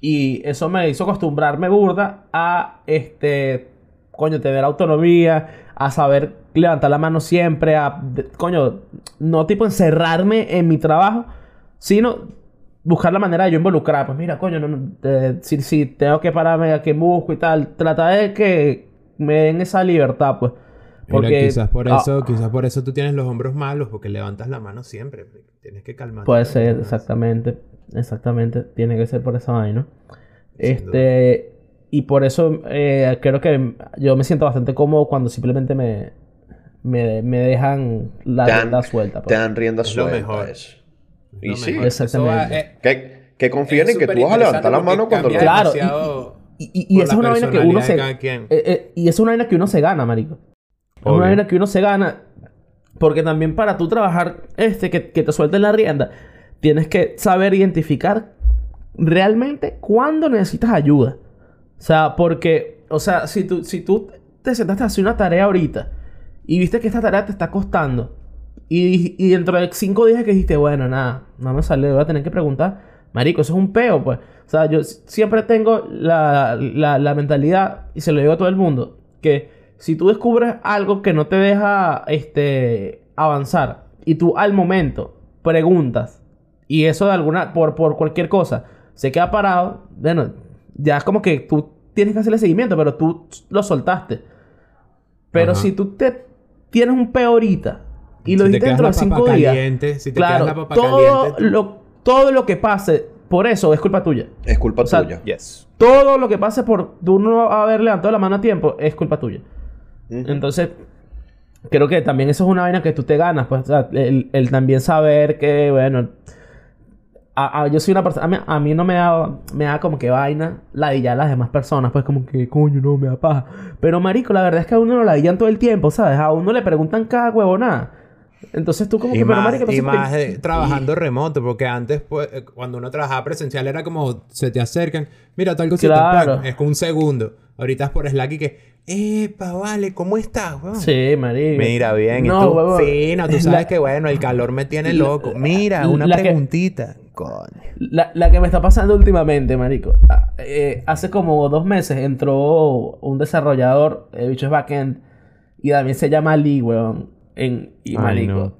y eso me hizo acostumbrarme burda a, este, coño, tener autonomía, a saber levantar la mano siempre, a, coño, no tipo encerrarme en mi trabajo, sino buscar la manera de yo involucrar. Pues mira, coño, no, si, si, tengo que pararme a que busco y tal, trata de que me den esa libertad, pues. Porque quizás por ah, eso, quizás por eso tú tienes los hombros malos, porque levantas la mano siempre. Tienes que calmar. Puede ser, exactamente. Exactamente. Tiene que ser por esa vaina. Este. Y por eso eh, creo que yo me siento bastante cómodo cuando simplemente me, me, me dejan la rienda suelta. Pues. Te dan rienda suelta. Lo mejor. Y sí, exactamente. que, que confíen en que tú vas a levantar la mano cuando lo Claro, y, y, esa es una vaina que uno se. Eh, eh, y es una vaina que uno se gana, marico. Es una vaina que uno se gana. Porque también para tú trabajar este, que, que te suelten la rienda, tienes que saber identificar realmente cuándo necesitas ayuda. O sea, porque, o sea, si tú, si tú te sentaste a hacer una tarea ahorita y viste que esta tarea te está costando y, y dentro de cinco días que dijiste, bueno, nada, no me sale, voy a tener que preguntar. Marico, eso es un peo, pues. O sea, yo siempre tengo la, la, mentalidad, y se lo digo a todo el mundo, que si tú descubres algo que no te deja este, avanzar, y tú al momento preguntas, y eso de alguna, por, por cualquier cosa, se queda parado, bueno, ya es como que tú tienes que hacerle seguimiento, pero tú lo soltaste. Pero si tú te tienes un peo ahorita y lo si dentro de cinco días. si te claro, la papa todo, caliente, lo, todo lo que pase por eso es culpa tuya. Es culpa tuya. Yes. Todo lo que pase por tú no haber levantado la mano a tiempo es culpa tuya. Entonces, creo que también eso es una vaina que tú te ganas. Pues, o sea, el, el también saber que, bueno yo soy una persona. A mí, no me da, me da como que vaina ladillar a las demás personas. Pues como que, coño, no me da paja. Pero marico, la verdad es que a uno lo ladillan todo el tiempo, ¿sabes? A uno le preguntan cada huevonada. Entonces tú como que, más, pero marico, y más trabajando remoto, porque antes, pues, eh, cuando uno trabajaba presencial era como se te acercan, mira, tal cosa claro. es con un segundo. Ahorita es por Slack y que, epa, vale, ¿cómo estás, weón? Sí, marico. Mira, bien, no, y tú, fino, tú sabes que, bueno, el calor me tiene loco. Mira, una preguntita. La, la, que me está pasando últimamente, marico. Ah, eh, hace como dos meses entró un desarrollador, el bicho es backend, y también se llama Lee, weón. En, y marico.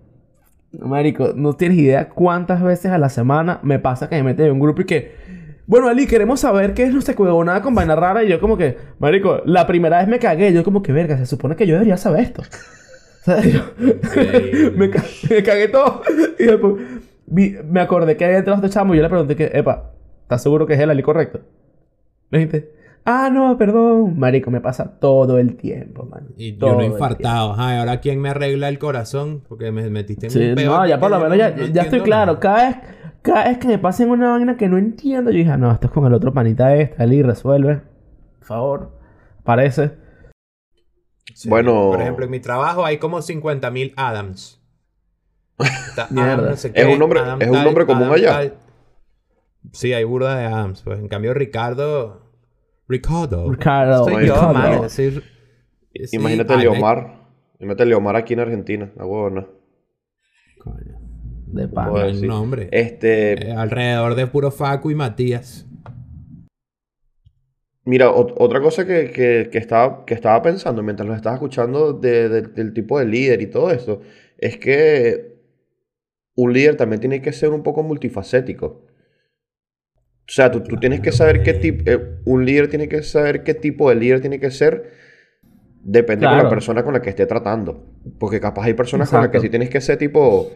Marico, no tienes idea cuántas veces a la semana me pasa que me mete en un grupo y que. Bueno, Ali, queremos saber qué es nuestra nada con vaina rara. Y yo, como que, Marico, la primera vez me cagué. Yo, como que, verga, se supone que yo debería saber esto. me, me, cagué todo. Y después, me acordé que había entrado este chamo y yo le pregunté que, epa, ¿estás seguro que es el Ali correcto? Me dijiste, ah, no, perdón. Marico, me pasa todo el tiempo, man. Y yo no he infartado. Ajá, ahora quién me arregla el corazón porque me metiste en un peor. No, ya por lo menos ya, ya estoy claro. Cada vez, cada vez que me pasen una vaina que no entiendo, yo dije, ah, no, esto es con el otro panita este, Ali, resuelve. Por favor. Parece. bueno. Por ejemplo, en mi trabajo hay como 50.000 Adams. es un nombre, es un nombre común allá. Sí, hay burda de Adams. Pues en cambio, Ricardo. Ricardo. Ricardo. Soy yo, man. Imagínate Leomar. Imagínate Leomar aquí en Argentina. La huevona. Coño. De pana. el nombre. Este... Eh, alrededor de puro Facu y Matías. Mira, otra cosa que, que, estaba, que estaba pensando mientras lo estaba escuchando del tipo de líder y todo esto, es que un líder también tiene que ser un poco multifacético. O sea, tú, tienes que saber qué tipo, eh, un líder tiene que saber qué tipo de líder tiene que ser, depende de la persona con la que esté tratando. Porque capaz hay personas con las que sí tienes que ser tipo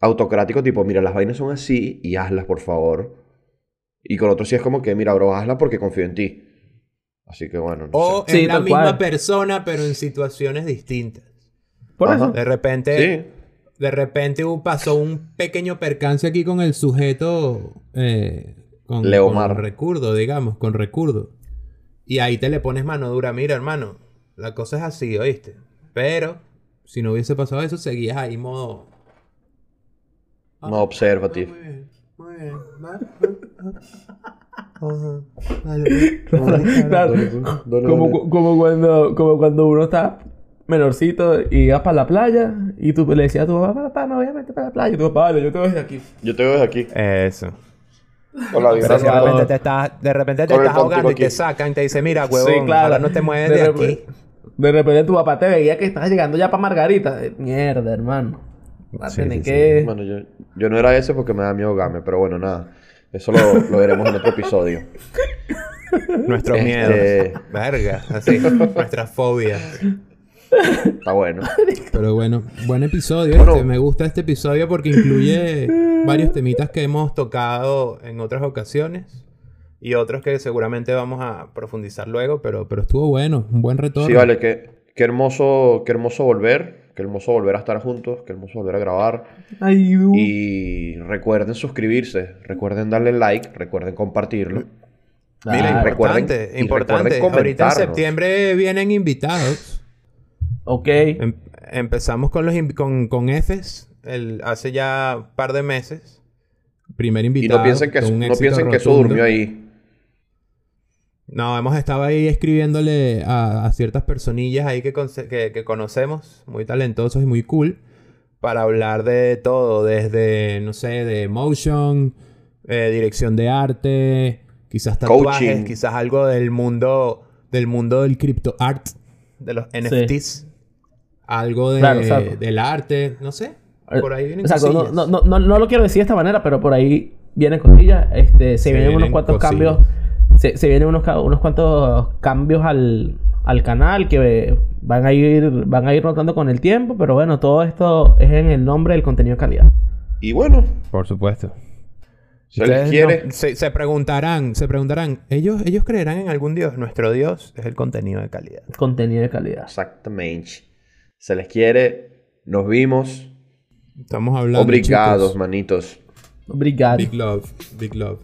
autocrático, tipo, mira, las vainas son así y hazlas, por favor. Y con otros sí es como que, mira, bro, hazla porque confío en ti. Así que bueno. o es la misma persona, pero en situaciones distintas. Por eso. De repente. Sí. De repente pasó un pequeño percance aquí con el sujeto. Eh, con, Leomar. con recurdo, digamos, con recurdo. Y ahí te le pones mano dura. Mira, hermano, la cosa es así, ¿oíste? Pero, si no hubiese pasado eso, seguías ahí modo. no observativo. muy bien, muy bien. Como, como, cuando, como cuando uno está menorcito y vas para la playa y tú le decías a tu papá, papá, me voy a meter para la playa. Y tu papá, vale, yo te voy desde aquí. Yo te voy desde aquí. Eso. Pero de repente te estás, de repente te estás ahogando y te sacan y te dicen, mira, huevón, sí, claro. no te mueves de, aquí. De repente tu papá te veía que estabas llegando ya para Margarita. Mierda, hermano. Va a tener que... Bueno, yo, yo no era ese porque me da miedo ahogarme, pero bueno, nada. Eso lo, veremos en otro episodio. Nuestro este... miedo. Verga, así. Nuestras fobias. Está bueno. Pero bueno, buen episodio. Este. Me gusta este episodio porque incluye varios temitas que hemos tocado en otras ocasiones y otros que seguramente vamos a profundizar luego, pero, pero estuvo bueno, un buen retorno. Sí, vale, qué, qué hermoso, qué hermoso volver. Qué hermoso volver a estar juntos, qué hermoso volver a grabar. y recuerden suscribirse, recuerden darle like, recuerden compartirlo. Mira, importante, importante. Ahorita en septiembre vienen invitados. Ok. Em, empezamos con los con, con Fs el, hace ya un par de meses. Primer invitado. Y no piensen que, no piensen que eso durmió ahí. No, hemos estado ahí escribiéndole a, ciertas personillas ahí que, que, conocemos, muy talentosos y muy cool, para hablar de todo, desde, no sé, de motion, eh, dirección de arte, quizás tatuajes, quizás algo del mundo, del mundo del crypto art, de los NFTs, algo de, del arte, no sé. Eh, por ahí vienen exacto. No, no, no, no, lo quiero decir de esta manera, pero por ahí vienen cosillas. Este, se, vienen, unos cuantos cambios se, se vienen unos, unos cuantos cambios al, al canal que van a ir van a ir rotando con el tiempo, pero bueno, todo esto es en el nombre del contenido de calidad. Y bueno, por supuesto. Se les quiere. se, preguntarán, se preguntarán, ¿ellos, ellos creerán en algún Dios. Nuestro Dios es el contenido de calidad. Contenido de calidad. Exactamente. Se les quiere. Nos vimos. Estamos hablando. Obrigados, manitos. Obrigado. Big love. Big love.